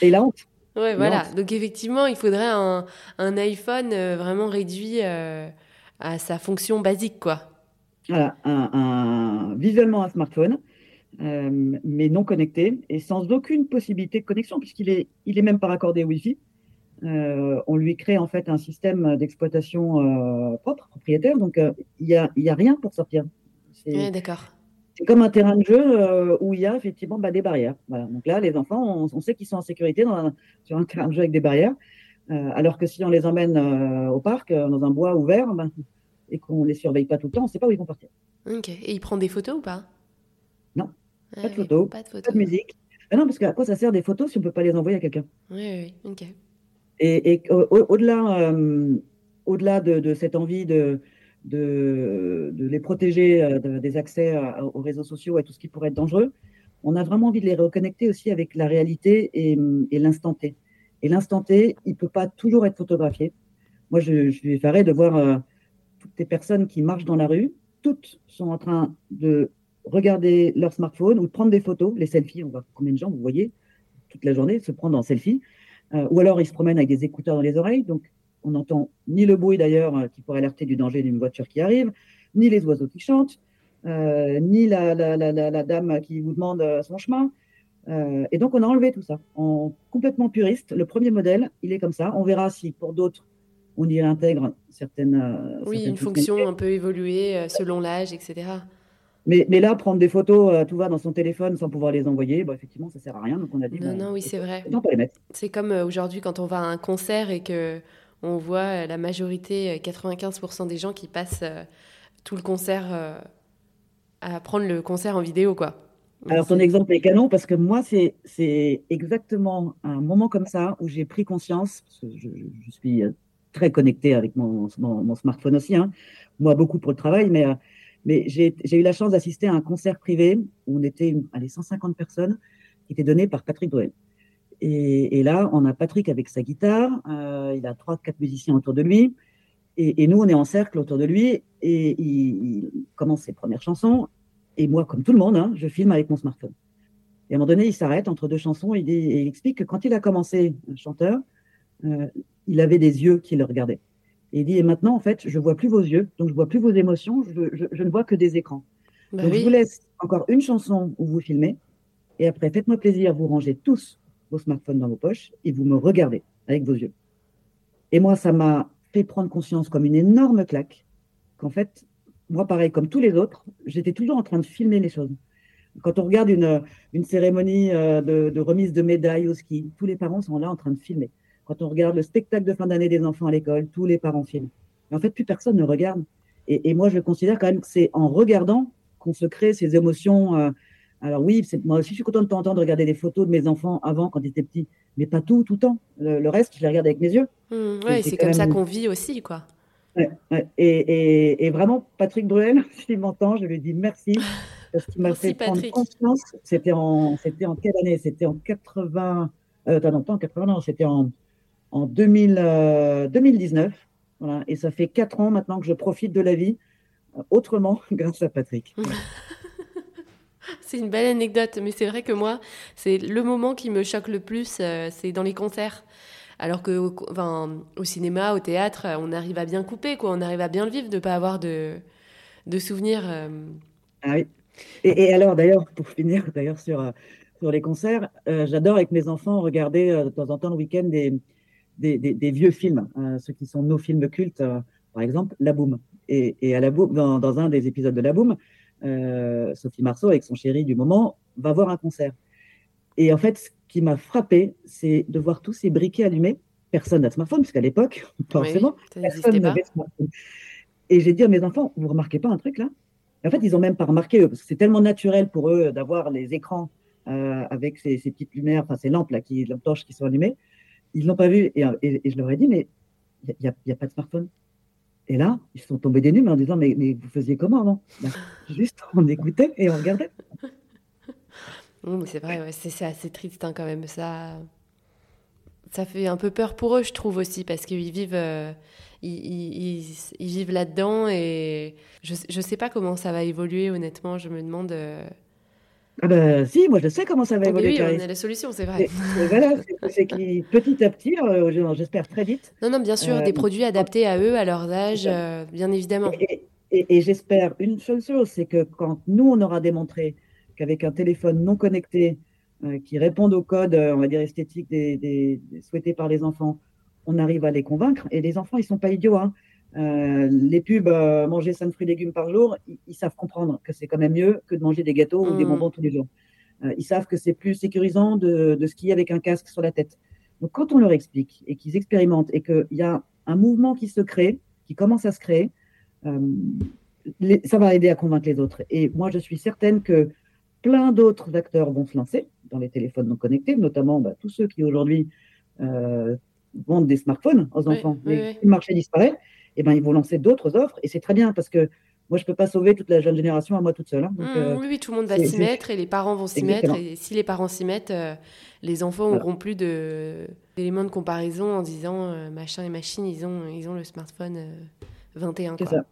Et la honte. Ouais, voilà. Donc effectivement, il faudrait un, un iPhone euh, vraiment réduit euh, à sa fonction basique, quoi. Voilà, un, visuellement un smartphone, mais non connecté et sans aucune possibilité de connexion puisqu'il est, il est même pas raccordé au Wi-Fi. Euh, on lui crée en fait un système d'exploitation euh, propre, propriétaire. Donc euh, il n'y a, y a rien pour sortir. C'est d'accord. C'est comme un terrain de jeu où il y a effectivement bah, des barrières. Donc là, les enfants, on, sait qu'ils sont en sécurité sur un terrain de jeu avec des barrières. alors que si on les emmène au parc, dans un bois ouvert, bah, et qu'on les surveille pas tout le temps, on ne sait pas où ils vont partir. Ok. Et il prend des photos ou pas? Non. Pas, de photos, pas, de photos, pas de musique. Ah non, parce qu'à quoi ça sert des photos si on ne peut pas les envoyer à quelqu'un? Oui, oui, ok. Et, au-delà euh, au-delà de, cette envie de, de, les protéger euh, des accès aux réseaux sociaux et tout ce qui pourrait être dangereux, on a vraiment envie de les reconnecter aussi avec la réalité et, l'instant T. Et l'instant T, il ne peut pas toujours être photographié. Moi, je, je suis effaré de voir euh, toutes les personnes qui marchent dans la rue, toutes sont en train de regarder leur smartphone ou de prendre des photos, les selfies. On voit combien de gens, vous voyez, toute la journée se prendre en selfie. Euh, ou alors ils se promènent avec des écouteurs dans les oreilles, donc on n'entend ni le bruit d'ailleurs euh, qui pourrait alerter du danger d'une voiture qui arrive, ni les oiseaux qui chantent, euh, ni la, dame qui vous demande son chemin. et donc on a enlevé tout ça. En complètement puriste, le premier modèle, il est comme ça. On verra si pour d'autres on y intègre certaines. Oui, une fonction un peu évoluée selon l'âge, etc. Mais, mais, là, prendre des photos, euh, tout va dans son téléphone sans pouvoir les envoyer, bah, effectivement, ça sert à rien. Donc on a dit. Non, bah, non, oui, c'est vrai. C'est comme euh, aujourd'hui quand on va à un concert et que on voit la majorité, 95% des gens qui passent euh, tout le concert à prendre le concert en vidéo, quoi. Alors ton exemple est canon parce que moi, c'est exactement un moment comme ça où j'ai pris conscience, je, je, suis très connecté avec mon, mon, smartphone aussi. Hein. Moi, beaucoup pour le travail, mais, mais j'ai eu la chance d'assister à un concert privé où on était allez, 150 personnes qui était donné par Patrick Bruel. Et, là, on a Patrick avec sa guitare, euh, il a trois, quatre musiciens autour de lui, et, nous, on est en cercle autour de lui, et il, commence ses premières chansons, et moi, comme tout le monde, hein, je filme avec mon smartphone. Et à un moment donné, il s'arrête entre deux chansons, et il, explique que quand il a commencé chanteur, euh, il avait des yeux qui le regardaient. Et il dit, et maintenant, en fait, je vois plus vos yeux, donc je vois plus vos émotions, je, ne vois que des écrans. Bah donc je vous laisse encore une chanson où vous filmez, et après, faites-moi plaisir, vous rangez tous vos smartphones dans vos poches et vous me regardez avec vos yeux. Et moi, ça m'a fait prendre conscience comme une énorme claque qu'en fait, moi, pareil, comme tous les autres, j'étais toujours en train de filmer les choses. Quand on regarde une, une cérémonie euh, de, remise de médailles au ski, tous les parents sont là en train de filmer. Quand on regarde le spectacle de fin d'année des enfants à l'école, tous les parents filment. Mais en fait, plus personne ne regarde. Et, moi, je considère quand même que c'est en regardant qu'on se crée ces émotions euh, alors oui, moi aussi, je suis content de temps de regarder des photos de mes enfants avant, quand ils étaient petits, mais pas tout, tout le temps. Le, reste, je les regarde avec mes yeux. Mmh, oui, c'est comme ça qu'on vit aussi, quoi. Et, vraiment, Patrick Bruel, s'il m'entend, je lui dis merci, parce qu'il m'a fait prendre conscience. C'était en, c'était en quelle année? C'était en 80... Euh, non, pas en 80, non, c'était en, en 2000, 2019. Euh, voilà, et ça fait quatre ans maintenant que je profite de la vie euh, autrement grâce à Patrick. c'est une belle anecdote, mais c'est vrai que moi, c'est le moment qui me choque le plus, euh, c'est dans les concerts. Alors que, enfin, au cinéma, au théâtre, on arrive à bien couper, quoi. On arrive à bien le vivre, de ne pas avoir de, de souvenirs. Euh. Ah oui. Et, alors, d'ailleurs, pour finir, d'ailleurs sur sur les concerts, j'adore avec mes enfants regarder de temps en temps le week-end des, des, des, vieux films, ceux qui sont nos films cultes, par exemple La Boom. Et, et à La Boom, dans, dans, un des épisodes de La Boom, euh, Sophie Marceau, avec son chéri du moment, va voir un concert. Et en fait, ce qui m'a frappé, c'est de voir tous ces briquets allumés. Personne n'a smartphone, puisqu'à l'époque, forcément, personne n'avait smartphone. Et j'ai dit à mes enfants, vous remarquez pas un truc là? En fait, ils ont même pas remarqué, parce que c'est tellement naturel pour eux d'avoir les écrans euh, avec ces, petites lumières, enfin ces lampes là, qui, lampes torches qui sont allumées. Ils l'ont pas vu. Et, je leur ai dit, mais il n'y a, pas de smartphone. Et là, ils sont tombés des nues, en disant Mais, vous faisiez comment avant? Ben, Juste, on écoutait et on regardait. c'est vrai, c'est assez triste hein, quand même. Ça, ça fait un peu peur pour eux, je trouve aussi, parce qu'ils vivent, euh, ils, vivent là-dedans et je ne sais pas comment ça va évoluer, honnêtement. Je me demande. Euh, ah ben si, moi je sais comment ça va évoluer. Oui, on a la solution, c'est vrai. voilà, c'est qui petit à petit, euh, j'espère très vite. Non, non, bien sûr, des euh, produits adaptés à eux, à leur âge, euh, bien évidemment. Et, j'espère une seule chose, c'est que quand nous on aura démontré qu'avec un téléphone non connecté qui réponde aux codes, on va dire esthétiques des, souhaités par les enfants, on arrive à les convaincre. Et les enfants, ils sont pas idiots. Hein. Euh, les pubs, euh, manger 5 fruits et légumes par jour, ils, savent comprendre que c'est quand même mieux que de manger des gâteaux ou des mmh. bonbons tous les jours. Euh, ils savent que c'est plus sécurisant de, de, skier avec un casque sur la tête. Donc quand on leur explique et qu'ils expérimentent et qu'il y a un mouvement qui se crée, qui commence à se créer, ça va aider à convaincre les autres. Et moi, je suis certaine que plein d'autres acteurs vont se lancer dans les téléphones non connectés, notamment bah, tous ceux qui aujourd'hui vendent des smartphones aux enfants. le marché disparaît eh ben, ils vont lancer d'autres offres. Et c'est très bien parce que moi, je ne peux pas sauver toute la jeune génération à moi toute seule. Hein. Mmh, euh, oui, tout le monde va s'y mettre et les parents vont s'y mettre. Et si les parents s'y mettent, euh, les enfants n'auront plus d'éléments de, comparaison en disant euh, machin et machine, ils ont, ils ont le smartphone 21. C'est ça.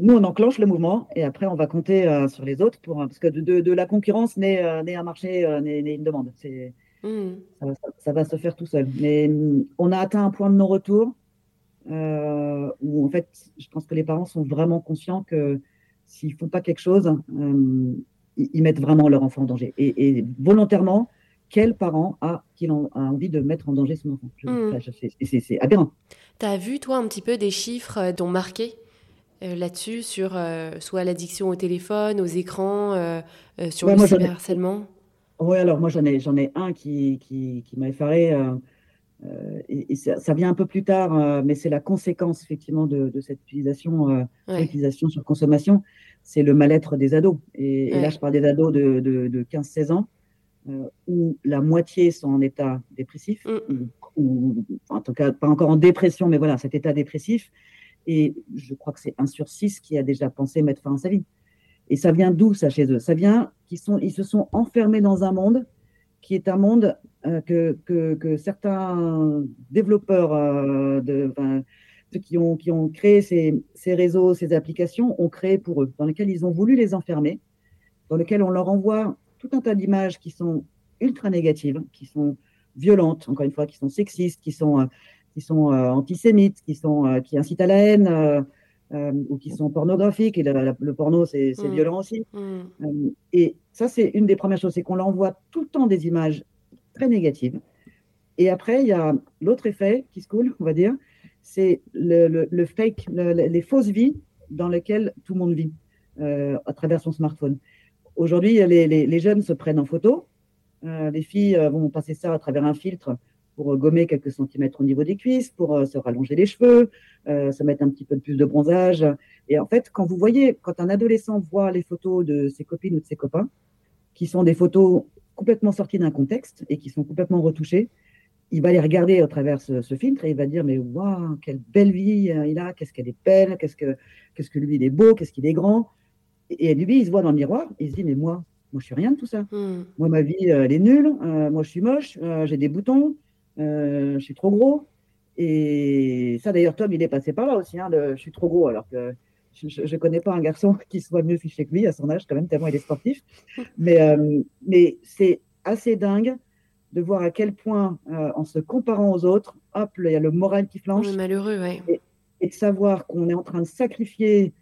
Nous, on enclenche le mouvement et après, on va compter sur les autres pour, parce que de, de, la concurrence naît, un marché, naît, une demande. Mmh. Ça, va, ça, va, se faire tout seul. Mais mmh, on a atteint un point de non-retour où en fait, je pense que les parents sont vraiment conscients que s'ils font pas quelque chose, euh, ils, mettent vraiment leur enfant en danger. Et, volontairement, quel parent a, a envie de mettre en danger son enfant? Mmh. C'est aberrant. Tu as vu, toi, un petit peu des chiffres euh, dont marqué là-dessus, sur soit l'addiction au téléphone, aux écrans, sur le cyberharcèlement? Oui, alors moi, j'en ai, j'en ai un qui, qui, qui m'a effaré. Euh, et, ça, vient un peu plus tard, euh, mais c'est la conséquence effectivement de, cette utilisation, euh, utilisation sur consommation, c'est le mal-être des ados. Et, là, je parle des ados de, 15-16 ans, où la moitié sont en état dépressif, mm. ou en tout cas pas encore en dépression, mais voilà, cet état dépressif. Et je crois que c'est un sur six qui a déjà pensé mettre fin à sa vie. Et ça vient d'où ça chez eux? Ça vient qu'ils sont, ils se sont enfermés dans un monde qui est un monde que, que, que, certains développeurs euh, ceux qui ont, qui ont créé ces, ces, réseaux, ces applications, ont créé pour eux, dans lesquels ils ont voulu les enfermer, dans lesquels on leur envoie tout un tas d'images qui sont ultra négatives, qui sont violentes, encore une fois, qui sont sexistes, qui sont, euh, qui sont euh, antisémites, qui, sont, euh, qui incitent à la haine. ou qui sont pornographiques, et le, porno, c'est mm. violent aussi. Mm. et ça, c'est une des premières choses, c'est qu'on l'envoie tout le temps des images très négatives. Et après, il y a l'autre effet qui se coule, on va dire, c'est le, fake, les fausses vies dans lesquelles tout le monde vit à travers son smartphone. Aujourd'hui, les, jeunes se prennent en photo, euh, les filles euh, vont passer ça à travers un filtre pour euh, gommer quelques centimètres au niveau des cuisses, pour se rallonger les cheveux, se mettre un petit peu plus de bronzage. Et en fait, quand vous voyez, quand un adolescent voit les photos de ses copines ou de ses copains, qui sont des photos complètement sorties d'un contexte et qui sont complètement retouchées, il va les regarder à travers ce, filtre et il va dire mais waouh quelle belle vie il a qu'est-ce qu'elle est belle qu'est-ce que qu'est-ce que lui il est beau qu'est-ce qu'il est grand et lui il se voit dans le miroir et il se dit mais moi moi, je suis rien de tout ça. Hmm. Moi, ma vie, euh, elle est nulle. Euh, moi, je suis moche. Euh, j'ai des boutons. je suis trop gros. Et ça, d'ailleurs, Tom, il est passé par là aussi. Hein, je suis trop gros, alors que je ne connais pas un garçon qui soit mieux fiché que lui à son âge, quand même, tellement il est sportif. Mais, mais c'est assez dingue de voir à quel point, en se comparant aux autres, hop, il y a le moral qui flanche. malheureux, ouais. Et, et, de savoir qu'on est en train de sacrifier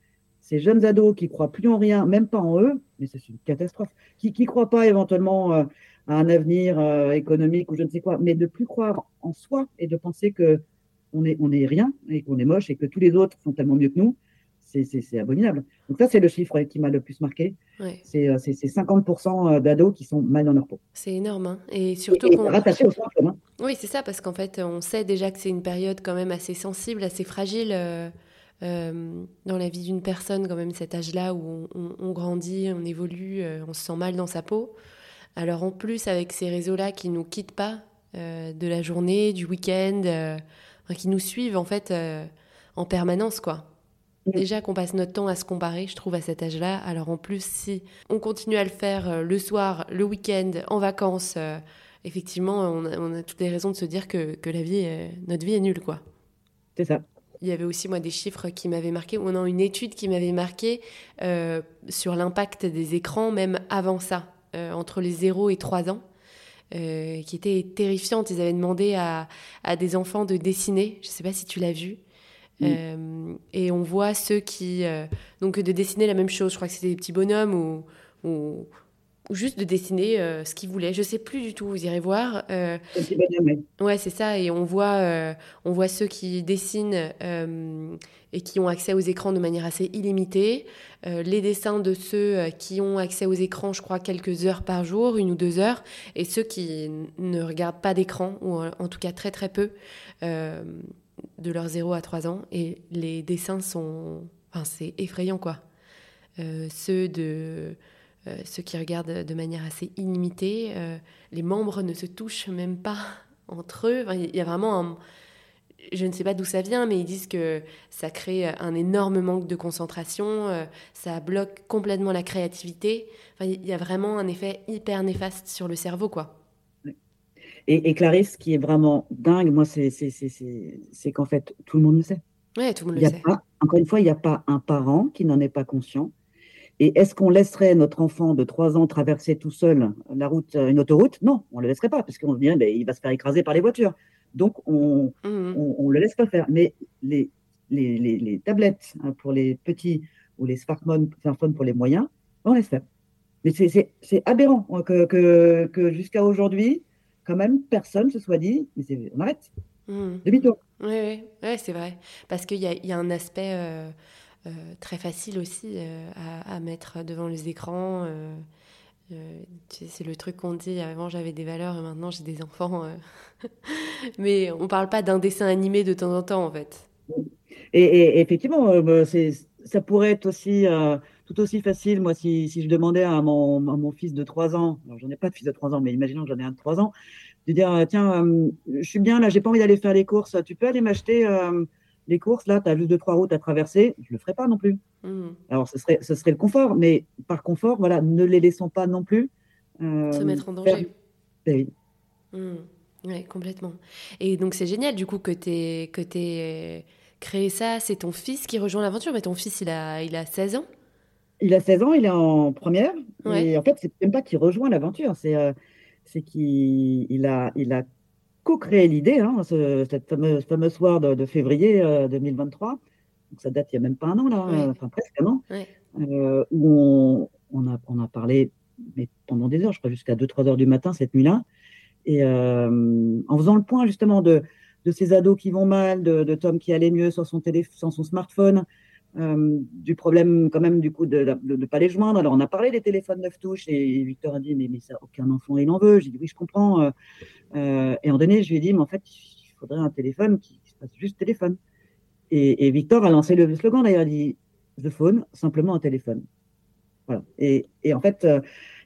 ces jeunes ados qui croient plus en rien, même pas en eux, mais c'est une catastrophe, qui ne croient pas éventuellement euh, à un avenir euh, économique ou je ne sais quoi, mais de plus croire en soi et de penser que on est, on est rien et qu'on est moche et que tous les autres sont tellement mieux que nous, c'est abominable. Donc ça, c'est le chiffre qui m'a le plus marqué. C'est 50% euh, d'ados qui sont mal dans leur peau. C'est énorme. Hein. Et surtout qu'on... Rattaché au. Hein. Oui, c'est ça, parce qu'en fait, on sait déjà que c'est une période quand même assez sensible, assez fragile. Euh, dans la vie d'une personne, quand même, cet âge-là où on, grandit, on évolue, euh, on se sent mal dans sa peau. Alors en plus, avec ces réseaux-là qui nous quittent pas euh, de la journée, du week-end, qui nous suivent en fait en permanence, quoi. Déjà qu'on passe notre temps à se comparer, je trouve, à cet âge-là. Alors en plus, si on continue à le faire le soir, le week-end, en vacances, effectivement, on a, toutes les raisons de se dire que, que la vie, notre vie est nulle, quoi. C'est ça. Il y avait aussi moi des chiffres qui m'avaient marqué, ou non, une étude qui m'avait marqué euh, sur l'impact des écrans, même avant ça, euh, entre les 0 et 3 ans, euh, qui était terrifiante. Ils avaient demandé à, à des enfants de dessiner, je ne sais pas si tu l'as vu, et on voit ceux qui... donc de dessiner la même chose, je crois que c'était des petits bonhommes ou, ou ou juste de dessiner euh, ce qu'ils voulaient. Je sais plus du tout, vous irez voir. Euh, ouais, c'est ça. Et on voit, euh, on voit ceux qui dessinent et qui ont accès aux écrans de manière assez illimitée. les dessins de ceux qui ont accès aux écrans, je crois, quelques heures par jour, une ou deux heures. Et ceux qui ne regardent pas d'écran, ou en tout cas très très peu, de leurs 0 à 3 ans. Et les dessins sont... Enfin, c'est effrayant, quoi. ceux de euh, ceux qui regardent de manière assez illimitée. Euh, les membres ne se touchent même pas entre eux. Il y a vraiment un... Je ne sais pas d'où ça vient, mais ils disent que ça crée un énorme manque de concentration, euh, ça bloque complètement la créativité. il y a vraiment un effet hyper néfaste sur le cerveau, quoi. Et, Clarisse, ce qui est vraiment dingue, moi, c'est qu'en fait, tout le monde le sait. Oui, tout le monde le sait. encore une fois, il n'y a pas un parent qui n'en est pas conscient. Et est-ce qu'on laisserait notre enfant de 3 ans traverser tout seul la route, euh, une autoroute? Non, on ne le laisserait pas, parce qu'on se dirait, ben, il va se faire écraser par les voitures. Donc, on ne mmh. le laisse pas faire. Mais les, les, les, tablettes hein, pour les petits ou les smartphones, pour les moyens, on laisse faire. Mais c'est aberrant hein, que, que, que jusqu'à aujourd'hui, quand même, personne se soit dit, mais on arrête. Mmh. Oui, oui, c'est vrai. Parce qu'il y, y a, un aspect. Euh, euh, très facile aussi euh, à, mettre devant les écrans. C'est le truc qu'on dit, avant j'avais des valeurs et maintenant j'ai des enfants. Mais on parle pas d'un dessin animé de temps en temps en fait. Et, effectivement, bah, ça pourrait être aussi tout aussi facile, moi, si, si je demandais à mon, à mon fils de 3 ans, alors j'en ai pas de fils de 3 ans, mais imaginons que j'en ai un de 3 ans, de dire, euh, tiens, euh, je suis bien là, j'ai pas envie d'aller faire les courses, tu peux aller m'acheter euh, les courses, là, tu as juste deux, trois routes à traverser, je le ferai pas non plus. Mmh. Alors, ce serait, ce serait le confort, mais par confort, voilà, ne les laissons pas non plus. Se mettre en danger. Oui. Mmh. Oui, complètement. Et donc, c'est génial, du coup, que tu aies, créé ça. C'est ton fils qui rejoint l'aventure, mais ton fils, il a, il a 16 ans il a 16 ans, il est en première. Et en fait, c'est même pas qu'il rejoint l'aventure, c'est euh, qu'il il a, il a co-créé l'idée, hein, cette fameuse, fameuse soir de, février 2023. Euh, Donc ça date il n'y a même pas un an, là, enfin presque un an, euh, où on, a, on a parlé mais pendant des heures, je crois jusqu'à 2-3 heures du matin cette nuit-là. Et en faisant le point justement de, de ces ados qui vont mal, de, de Tom qui allait mieux sur son, téléphone, sur son smartphone, euh, du problème quand même du coup de ne pas les joindre. Alors on a parlé des téléphones 9 touches et Victor a dit mais, mais ça aucun enfant il en veut. J'ai dit oui je comprends. Euh, euh, et en donné je lui ai dit mais en fait il faudrait un téléphone qui se passe juste téléphone. Et, Victor a lancé le slogan d'ailleurs il dit the phone simplement un téléphone. Voilà. Et, et en fait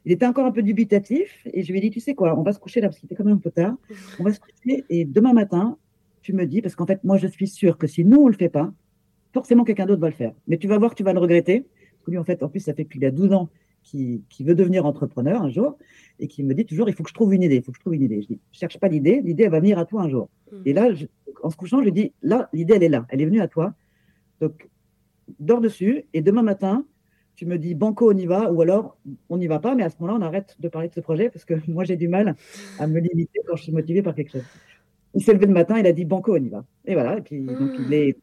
il était encore un peu dubitatif et je lui ai dit tu sais quoi on va se coucher là parce qu'il était quand même un peu tard. On va se coucher et demain matin tu me dis parce qu'en fait moi je suis sûr que si nous on le fait pas forcément quelqu'un d'autre va le faire. Mais tu vas voir que tu vas le regretter. Parce que lui, en fait, en plus, ça fait qu'il a 12 ans qu'il veut devenir entrepreneur un jour et qui me dit toujours il faut que je trouve une idée, il faut que je trouve une idée. Je dis cherche pas l'idée, l'idée elle va venir à toi un jour. Hmm. Et là, en se couchant, je lui dis là, l'idée elle est là, elle est venue à toi. Donc dors dessus et demain matin, tu me dis banco on y va ou alors on n'y va pas, mais à ce moment-là, on arrête de parler de ce projet parce que moi j'ai du mal à me limiter quand je suis motivé par quelque chose. Il s'est levé le matin, il a dit banco on y va. Et voilà, et puis donc il hmm. est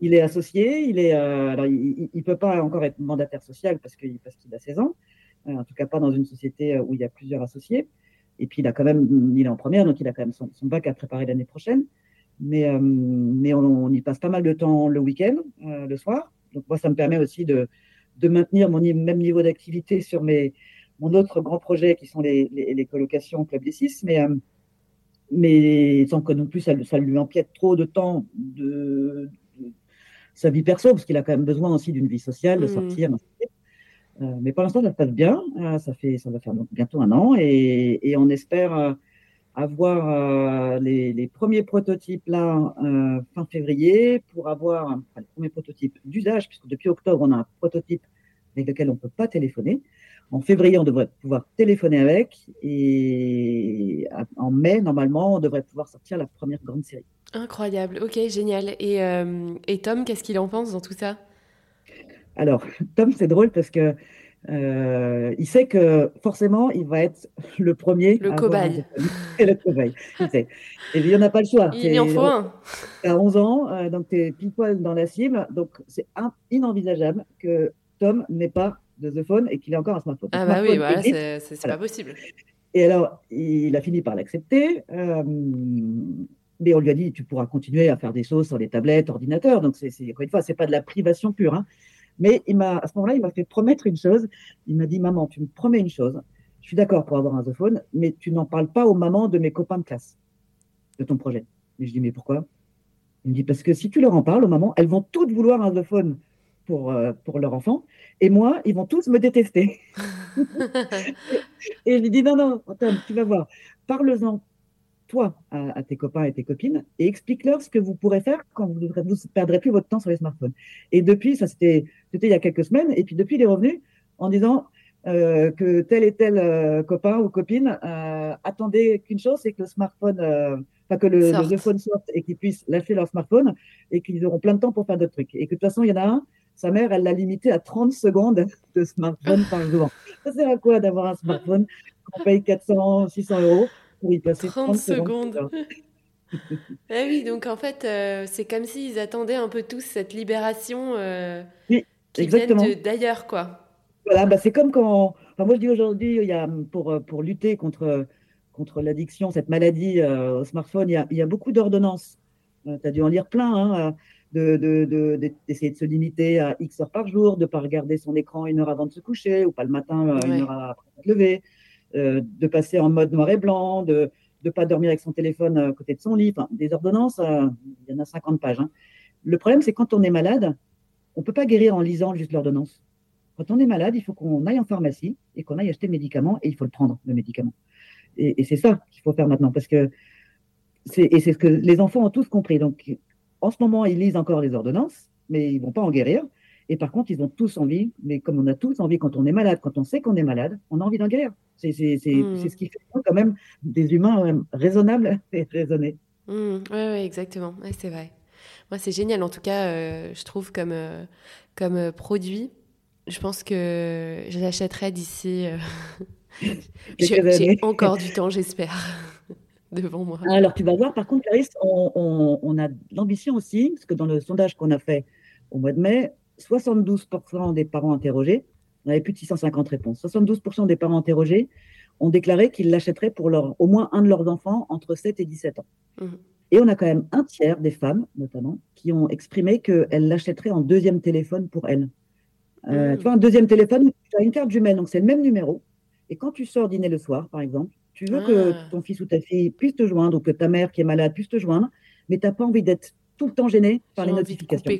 il est associé, il est, euh, alors il peut pas encore être mandataire social parce qu'il parce qu'il a 16 ans, euh, en tout cas pas dans une société euh, où il y a plusieurs associés. Et puis il a quand même, il est en première, donc il a quand même son, bac à préparer l'année prochaine. Mais, mais on, y passe pas mal de temps le week-end, le soir. Donc moi, ça me permet aussi de, de maintenir mon même niveau d'activité sur mes, mon autre grand projet qui sont les, les, colocations Club des Six. Mais, mais sans que non plus ça, ça lui empiète trop de temps de, sa vie perso, parce qu'il a quand même besoin aussi d'une vie sociale, de mm. sortir. Euh, mais pour l'instant, ça se passe bien. Euh, ça, fait, ça va faire bientôt un an et, on espère euh, avoir les, premiers prototypes là fin février pour avoir les premiers prototypes d'usage, puisque depuis octobre, on a un prototype avec lequel on ne peut pas téléphoner. En février, on devrait pouvoir téléphoner avec et en mai, normalement, on devrait pouvoir sortir la première grande série. Incroyable, ok, génial. Et, euh, et Tom, qu'est-ce qu'il en pense dans tout ça? Alors, Tom, c'est drôle parce que euh, il sait que forcément, il va être le premier. Le cobaye. le cobaye. Il sait. Et il n'y en a pas le choix. Il en faut un. Tu as 11 ans, euh, donc tu es pile poil dans la cible. Donc, c'est inenvisageable que Tom n'ait pas de The Phone et qu'il ait encore un smartphone. Ah, bah oui, voilà, c'est pas possible. Et alors, il a fini par l'accepter mais on lui a dit tu pourras continuer à faire des choses sur les tablettes, ordinateurs. Donc, c'est, encore une fois, c'est pas de la privation pure. Hein. Mais il m'a, à ce moment-là, il m'a fait promettre une chose. Il m'a dit maman, tu me promets une chose. Je suis d'accord pour avoir un phone, mais tu n'en parles pas aux mamans de mes copains de classe de ton projet. Et je dis mais pourquoi? Il me dit parce que si tu leur en parles aux mamans, elles vont toutes vouloir un phone pour, euh, pour leur enfant. Et moi, ils vont tous me détester. et je lui dis non, non, Tom, tu vas voir. Parle-en toi à, tes copains et tes copines et explique-leur ce que vous pourrez faire quand vous ne perdrez plus votre temps sur les smartphones. Et depuis, ça c'était il y a quelques semaines, et puis depuis, il est revenu en disant euh, que tel et tel euh, copain ou copine euh, attendait qu'une chose, c'est que le smartphone, enfin que le, le, phone sorte et qu'ils puissent lâcher leur smartphone et qu'ils auront plein de temps pour faire d'autres trucs. Et que de toute façon, il y en a un, sa mère, elle l'a limité à 30 secondes de smartphone par jour. Ça sert à quoi d'avoir un smartphone qu'on paye 400, 600 euros? Pour y passer 30, secondes. ah oui, donc en fait, euh, c'est comme s'ils attendaient un peu tous cette libération euh, oui, qui exactement. d'ailleurs, quoi. Voilà, bah c'est comme quand. Enfin, moi, je dis aujourd'hui, il y a, pour, euh, pour lutter contre, contre l'addiction, cette maladie au smartphone, il y a, il y a beaucoup d'ordonnances. tu as dû en lire plein, hein, de, de, d'essayer de, se limiter à X heures par jour, de ne pas regarder son écran une heure avant de se coucher, ou pas le matin, une heure après de se lever. Euh, de passer en mode noir et blanc, de ne pas dormir avec son téléphone à côté de son lit. Des ordonnances, euh, il y en a 50 pages. Hein. Le problème, c'est quand on est malade, on ne peut pas guérir en lisant juste l'ordonnance. Quand on est malade, il faut qu'on aille en pharmacie et qu'on aille acheter le médicament et il faut le prendre, le médicament. Et, c'est ça qu'il faut faire maintenant parce que c'est, et c'est ce que les enfants ont tous compris. Donc, en ce moment, ils lisent encore les ordonnances, mais ils vont pas en guérir. Et par contre, ils ont tous envie, mais comme on a tous envie quand on est malade, quand on sait qu'on est malade, on a envie d'en guérir. C'est, mmh. ce qui fait quand même des humains euh, raisonnables et raisonnés. Oui, mmh. ouais, exactement. Ouais, c'est vrai. Moi, c'est génial. En tout cas, euh, je trouve comme, euh, comme produit. Je pense que je l'achèterai d'ici. J'ai encore du temps, j'espère, devant moi. Alors, tu vas voir, par contre, Clarisse, on, on a l'ambition aussi, parce que dans le sondage qu'on a fait au mois de mai, 72% des parents interrogés, on avait plus de 650 réponses, 72% des parents interrogés ont déclaré qu'ils l'achèteraient pour leur, au moins un de leurs enfants entre 7 et 17 ans. Mmh. Et on a quand même un tiers des femmes, notamment, qui ont exprimé qu'elles l'achèteraient en deuxième téléphone pour elles. Euh, mmh. Tu vois, un deuxième téléphone, tu as une carte jumelle, donc c'est le même numéro. Et quand tu sors dîner le soir, par exemple, tu veux que ah. ton fils ou ta fille puisse te joindre, ou que ta mère qui est malade puisse te joindre, mais tu n'as pas envie d'être tout le temps gêné par les notifications.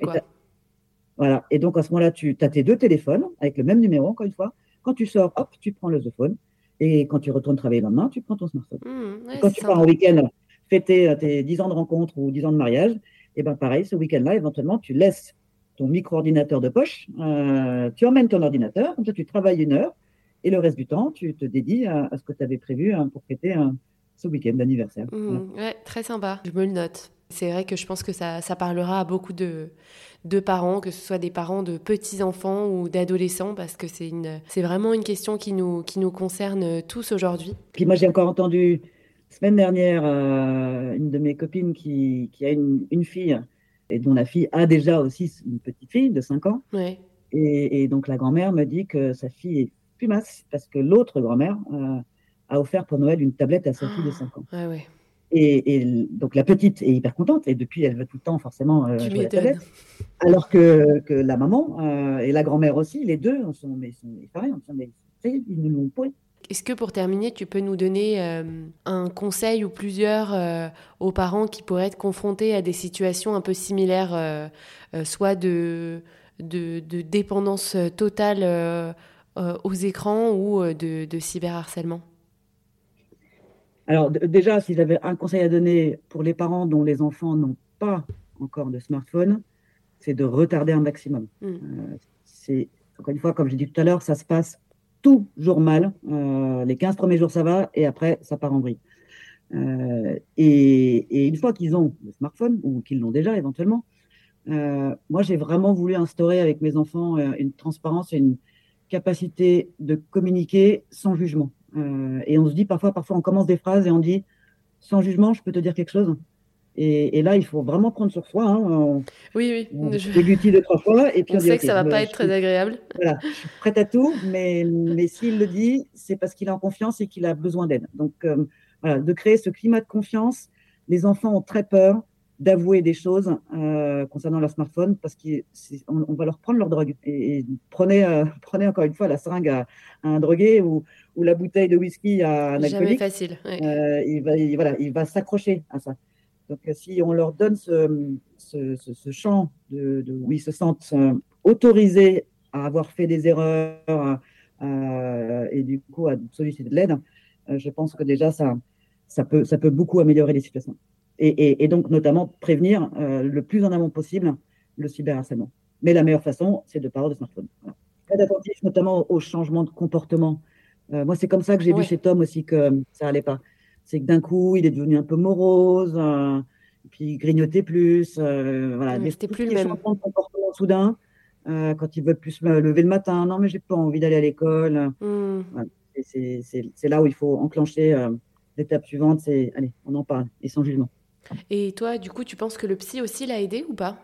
Voilà. Et donc, à ce moment-là, tu as tes deux téléphones avec le même numéro, encore une fois. Quand tu sors, hop, tu prends le phone. Et quand tu retournes travailler le lendemain, tu prends ton smartphone. Mmh, quand tu pars en week-end fêter euh, tes 10 ans de rencontre ou 10 ans de mariage, et eh ben pareil, ce week-end-là, éventuellement, tu laisses ton micro-ordinateur de poche, euh, tu emmènes ton ordinateur, comme ça tu travailles une heure, et le reste du temps, tu te dédies à, ce que tu avais prévu hein, pour fêter ce week-end d'anniversaire. Mmh, ouais, très sympa, je me le note. C'est vrai que je pense que ça, ça parlera à beaucoup de, de parents, que ce soit des parents de petits-enfants ou d'adolescents, parce que c'est, une, c'est vraiment une question qui nous, qui nous concerne tous aujourd'hui. Puis moi, j'ai encore entendu semaine dernière euh, une de mes copines qui, qui a une, une, fille et dont la fille a déjà aussi une petite fille de 5 ans. Ouais. Et, et, donc la grand-mère me dit que sa fille est fumasse parce que l'autre grand-mère euh, a offert pour Noël une tablette à sa fille de 5 ans. Ouais, ouais. Et, donc la petite est hyper contente et depuis elle veut tout le temps forcément euh, jouer la Alors que, que la maman euh, et la grand-mère aussi, les deux sont, mais sont pareil, ils nous l'ont pas. Est-ce que pour terminer, tu peux nous donner euh, un conseil ou plusieurs euh, aux parents qui pourraient être confrontés à des situations un peu similaires, soit de, de, de, dépendance totale aux écrans ou de, de cyberharcèlement? Alors déjà, si j'avais un conseil à donner pour les parents dont les enfants n'ont pas encore de smartphone, c'est de retarder un maximum. Mm. Euh, c'est encore une fois, comme j'ai dit tout à l'heure, ça se passe toujours mal. Euh, les 15 premiers jours, ça va, et après, ça part en vrille. Euh, et, une fois qu'ils ont le smartphone, ou qu'ils l'ont déjà éventuellement, moi, j'ai vraiment voulu instaurer avec mes enfants une transparence et une capacité de communiquer sans jugement. Euh, et on se dit parfois, parfois on commence des phrases et on dit sans jugement, je peux te dire quelque chose. Et, là, il faut vraiment prendre sur soi. Hein. oui, oui. On je... deux, trois fois. Et puis on, sait que ça va pas être très agréable. Voilà, je suis prête à tout, mais, mais s'il le dit, c'est parce qu'il a en et qu'il a besoin d'aide. Donc, euh, voilà, de créer ce climat de confiance. Les enfants ont très peur d'avouer des choses euh, concernant leur smartphone parce qu'on on va leur prendre leur drogue. Et, prenez, euh, prenez encore une fois la seringue à, un drogué ou, ou, la bouteille de whisky à un alcoolique. Jamais facile. Euh, il va, voilà, il va s'accrocher à ça. Donc, si on leur donne ce, ce, ce, champ de, de, où ils se sentent autorisés à avoir fait des erreurs et du coup à solliciter de l'aide, je pense que déjà ça, ça, peut, ça peut beaucoup améliorer les situations et, donc notamment prévenir euh, le plus en amont possible le cyberharcèlement. Mais la meilleure façon, c'est de parler de smartphone. Voilà. Très attentif notamment au changement de comportement. Euh, moi, c'est comme ça que j'ai vu chez Tom aussi que ça allait pas. C'est que d'un coup, il est devenu un peu morose, euh, puis il grignotait plus. voilà, c'était plus le même. Changement de comportement soudain. quand il veut plus me lever le matin, non mais j'ai pas envie d'aller à l'école. Hmm. C'est là où il faut enclencher l'étape suivante, c'est allez, on en parle et sans jugement. Et toi, du coup, tu penses que le psy aussi l'a aidé ou pas?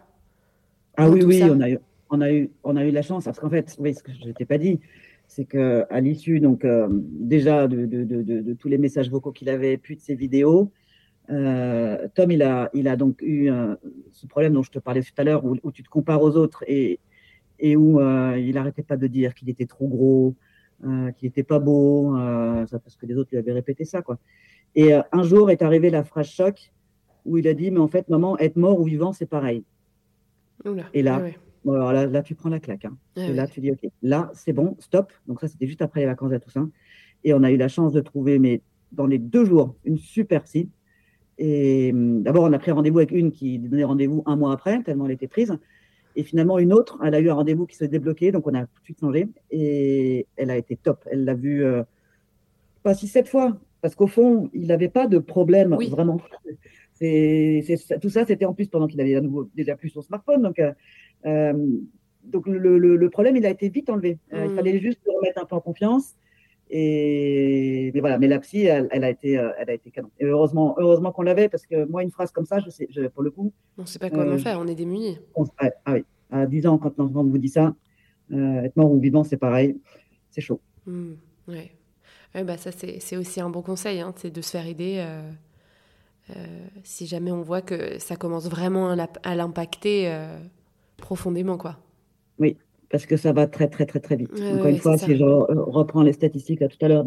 Ah oui, oui, on a, eu, on, a eu, on a eu la chance. Parce qu'en fait, oui, ce que je ne t'ai pas dit, c'est qu'à l'issue, donc euh, déjà de, de, de, de, tous les messages vocaux qu'il avait, puis de ses vidéos, euh, Tom, il a, il a donc eu euh, ce problème dont je te parlais tout à l'heure, où, où, tu te compares aux autres et, et où il n'arrêtait pas de dire qu'il était trop gros, qu'il n'était pas beau, ça, parce que les autres lui avaient répété ça. quoi. Et un jour est arrivée la phrase choc où il a dit, mais en fait, maman, être mort ou vivant, c'est pareil. et là, là, tu prends la claque. Hein. Ah et là, tu dis, OK, là, c'est bon, stop. Donc ça, c'était juste après les vacances à Toussaint. Et on a eu la chance de trouver, mais dans les deux jours, une super psy. Et hum, d'abord, on a pris rendez-vous avec une qui donnait rendez-vous un mois après, tellement elle était prise. Et finalement, une autre, elle a eu un rendez-vous qui s'est débloqué, donc on a tout de suite changé. Et elle a été top. Elle l'a vu euh, pas six, sept fois. Parce qu'au fond, il n'avait pas de problème, vraiment. C'est, tout ça, c'était en plus pendant qu'il avait déjà plus son smartphone. Donc, euh, euh, donc le, le, problème, il a été vite enlevé. il mmh. fallait juste le remettre un peu en confiance. Et mais voilà, mais la psy, elle, a été, elle a été canon. Et heureusement, heureusement qu'on l'avait parce que moi, une phrase comme ça, je sais, je, pour le coup, on ne sait pas comment faire, on est démunis. ah oui, à 10 ans, quand l'enfant vous dit ça, euh, être mort ou vivant, c'est pareil, c'est chaud. Mmh, ouais. bah ça, c'est aussi un bon conseil, hein, c'est de se faire aider. Euh, euh, si jamais on voit que ça commence vraiment à l'impacter profondément, quoi. Oui, parce que ça va très, très, très, très vite. Encore une fois, si je reprends les statistiques là, tout à l'heure,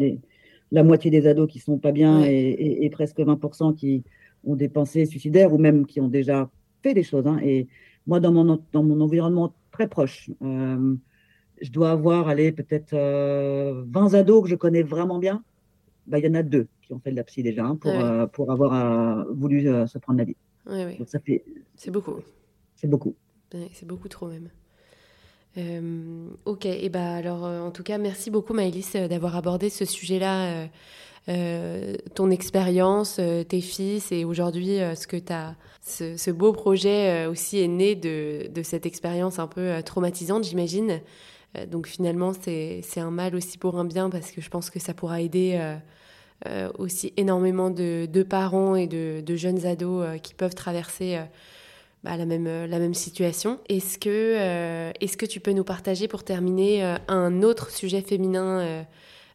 la moitié des ados qui sont pas bien et, presque 20% qui ont des pensées suicidaires ou même qui ont déjà fait des choses. Hein, et moi, dans mon, dans mon environnement très proche, euh, je dois avoir, allez, peut-être 20 euh, ados que je connais vraiment bien. Bah, il y en a deux qui ont fait de la psy déjà hein, pour, euh, pour avoir voulu se prendre la vie. Donc ça fait. C'est beaucoup. C'est beaucoup. c'est beaucoup trop même. ok, et bah alors en tout cas merci beaucoup Maëlys d'avoir abordé ce sujet-là euh, ton expérience, euh, tes fils et aujourd'hui euh, ce que tu as. Ce, beau projet aussi est né de, de cette expérience un peu traumatisante, j'imagine. donc finalement, c'est un mal aussi pour un bien parce que je pense que ça pourra aider aussi énormément de, de, parents et de, de jeunes ados qui peuvent traverser bah, la, même, la même situation. Est-ce que, est-ce que tu peux nous partager pour terminer un autre sujet féminin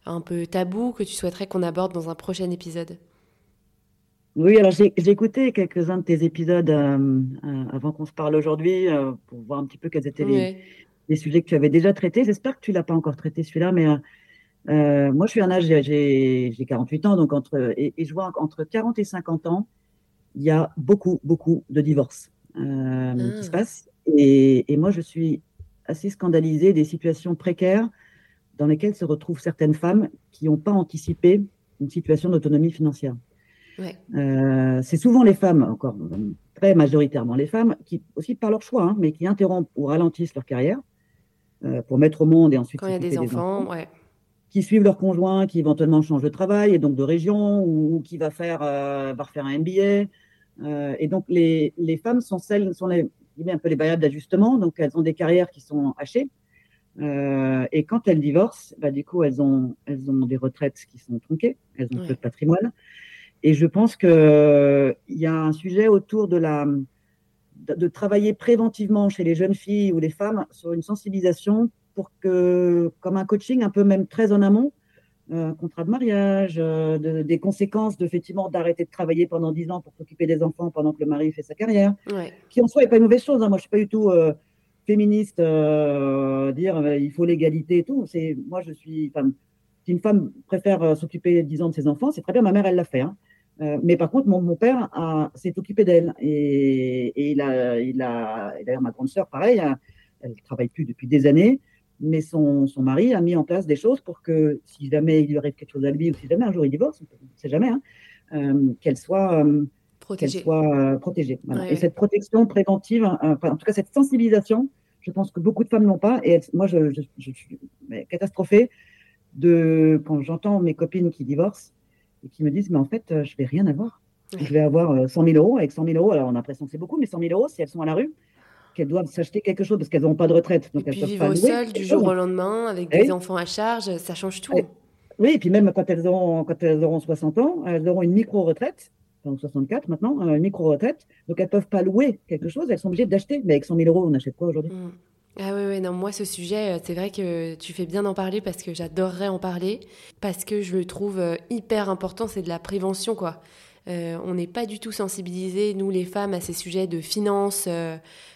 un peu tabou que tu souhaiterais qu'on aborde dans un prochain épisode? Oui, alors j'ai écouté quelques-uns de tes épisodes euh, euh, avant qu'on se parle aujourd'hui euh, pour voir un petit peu quels étaient les, sujets que tu avais déjà traités. J'espère que tu l'as pas encore traité celui-là, mais moi je suis un âge, j'ai 48 ans, donc entre, et, je vois entre 40 et 50 ans, il y a beaucoup, beaucoup de divorces qui se ah. passent. Et, et moi je suis assez scandalisée des situations précaires dans lesquelles se retrouvent certaines femmes qui n'ont pas anticipé une situation d'autonomie financière. Euh, c'est souvent les femmes, encore très majoritairement les femmes, qui aussi par leur choix, hein, mais qui interrompent ou ralentissent leur carrière euh, pour mettre au monde et ensuite quand il y a des enfants, qui suivent leur conjoint, qui éventuellement changent de travail et donc de région ou, qui va faire euh, va refaire un MBA. et donc les, les, femmes sont celles sont les un peu les variables d'ajustement, donc elles ont des carrières qui sont hachées euh, et quand elles divorcent, bah, du coup, elles ont, elles ont des retraites qui sont tronquées, elles ont peu de patrimoine. Et je pense qu'il y a un sujet autour de la de, travailler préventivement chez les jeunes filles ou les femmes sur une sensibilisation pour que, comme un coaching un peu même très en amont, euh, contrat de mariage, euh, des conséquences de, effectivement d'arrêter de travailler pendant 10 ans pour s'occuper des enfants pendant que le mari fait sa carrière, qui en soi n'est pas une mauvaise chose. Hein. Moi, je suis pas du tout euh, féministe euh, dire euh, il faut l'égalité et tout. C'est moi je suis femme. Si une femme préfère s'occuper disons de ses enfants, c'est très bien. Ma mère elle l'a fait. Hein. mais par contre mon, mon père s'est occupé d'elle et, et, il a il a d'ailleurs ma grande sœur pareil. Hein, elle travaille plus depuis des années. Mais son, son mari a mis en place des choses pour que si jamais il lui arrive quelque chose à lui ou si jamais un jour il divorce, on ne sait jamais, hein, qu'elle soit qu'elle soit euh, protégée. Et cette protection préventive, euh, en tout cas cette sensibilisation, je pense que beaucoup de femmes n'ont pas. Et moi, je, suis catastrophée de quand j'entends mes copines qui divorcent et qui me disent, mais en fait, euh, je vais rien avoir. Je vais avoir 100 000 euros. Avec 100 000 euros, alors on a l'impression que c'est beaucoup, mais 100 000 euros, si elles sont à la rue, qu'elles doivent s'acheter quelque chose parce qu'elles n'ont pas de retraite. Donc et elles puis vivre seules du jour au lendemain avec des enfants à charge, ça change tout. oui, et puis même quand elles auront, quand elles auront 60 ans, elles auront une micro-retraite donc 64 maintenant, une micro-retraite. Donc elles ne peuvent pas louer quelque chose, elles sont obligées d'acheter. Mais avec 100 000 euros, on achète quoi aujourd'hui? Mm. Ah oui, oui, non, moi ce sujet, euh, c'est vrai que tu fais bien d'en parler parce que j'adorerais en parler, parce que je le trouve euh, hyper important, c'est de la prévention, quoi. Euh, on n'est pas du tout sensibilisés, nous les femmes, à ces sujets de finance,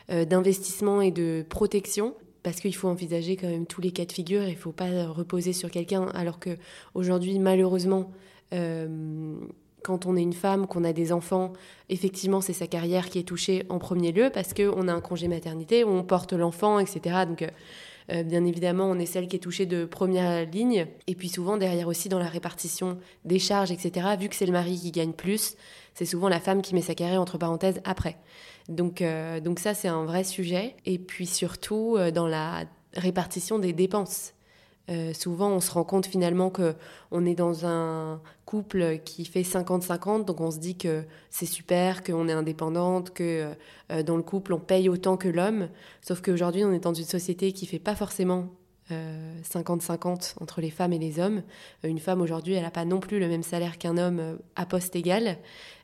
d'investissement et de protection parce qu'il faut envisager quand même tous les cas de figure, il ne faut pas reposer sur quelqu'un, alors que aujourd'hui, malheureusement, quand on est une femme, qu'on a des enfants, effectivement, c'est sa carrière qui est touchée en premier lieu parce qu'on a un congé maternité, on porte l'enfant, etc. Donc, euh, euh, bien évidemment, on est celle qui est touchée de première ligne. Et puis souvent, derrière aussi, dans la répartition des charges, etc., vu que c'est le mari qui gagne plus, c'est souvent la femme qui met sa carrière entre parenthèses après. Donc, euh, donc ça, c'est un vrai sujet. Et puis surtout, dans la répartition des dépenses. Euh, souvent, on se rend compte finalement que on est dans un couple qui fait 50-50, donc on se dit que c'est super, qu'on est indépendante, que euh, dans le couple on paye autant que l'homme. Sauf qu'aujourd'hui, on est dans une société qui fait pas forcément 50-50 euh, entre les femmes et les hommes. Une femme aujourd'hui, elle n'a pas non plus le même salaire qu'un homme à poste égal.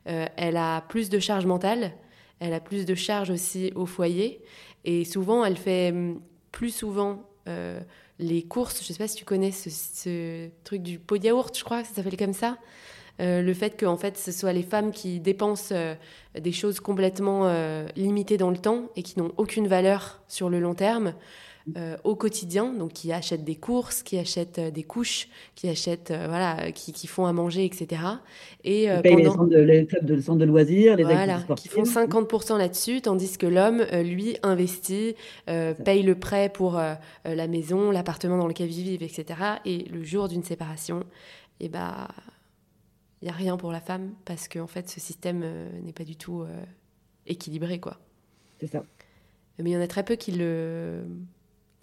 elle a plus de charges mentales, elle a plus de charges aussi au foyer, et souvent, elle fait hum, plus souvent les courses. Je sais pas si tu connais ce, truc du pot de yaourt, je crois que ça s'appelle comme ça. Euh, le fait que en fait ce soit les femmes qui dépensent euh, des choses complètement euh, limitées dans le temps et qui n'ont aucune valeur sur le long terme euh, au quotidien, donc qui achètent des courses, qui achètent euh, des couches, qui achètent, euh, voilà, qui, qui, font à manger, etc. Et pendant... les, centres de, les de, centres de loisirs, les voilà, qui font 50% là-dessus, tandis que l'homme, lui, investit, paye le prêt pour la maison, l'appartement dans lequel il vit, etc. Et le jour d'une séparation, et eh ben, il y a rien pour la femme parce que en fait, ce système n'est pas du tout équilibré, quoi. C'est ça. Mais il y en a très peu qui le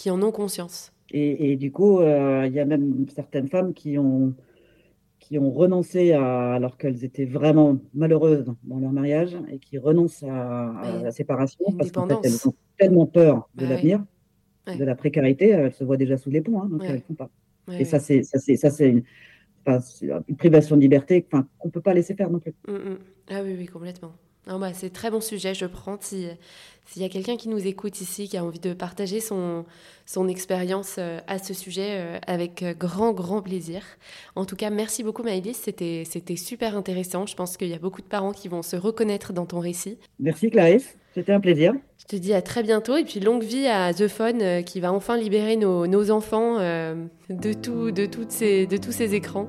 qui en ont conscience. Et, du coup, euh, il y a même certaines femmes qui ont, qui ont renoncé à, alors qu'elles étaient vraiment malheureuses dans leur mariage et qui renoncent à, la séparation parce qu'elles ont tellement peur de l'avenir, de la précarité, elles se voient déjà sous les ponts, hein, donc elles ne font pas. et ça, c'est ça, c'est ça, c'est une, une, privation de liberté qu'on ne peut pas laisser faire non plus. Mm, mm. Ah oui, oui, complètement. Bah, c'est très bon sujet, je prends. S'il y a quelqu'un qui nous écoute ici, qui a envie de partager son, son expérience euh, à ce sujet, euh, avec euh, grand, grand plaisir. En tout cas, merci beaucoup Maëlys, c'était super intéressant. Je pense qu'il y a beaucoup de parents qui vont se reconnaître dans ton récit. Merci Clarisse, c'était un plaisir. Je te dis à très bientôt et puis longue vie à The Phone qui va enfin libérer nos, nos enfants de, tout, de, toutes ces, de tous ces écrans.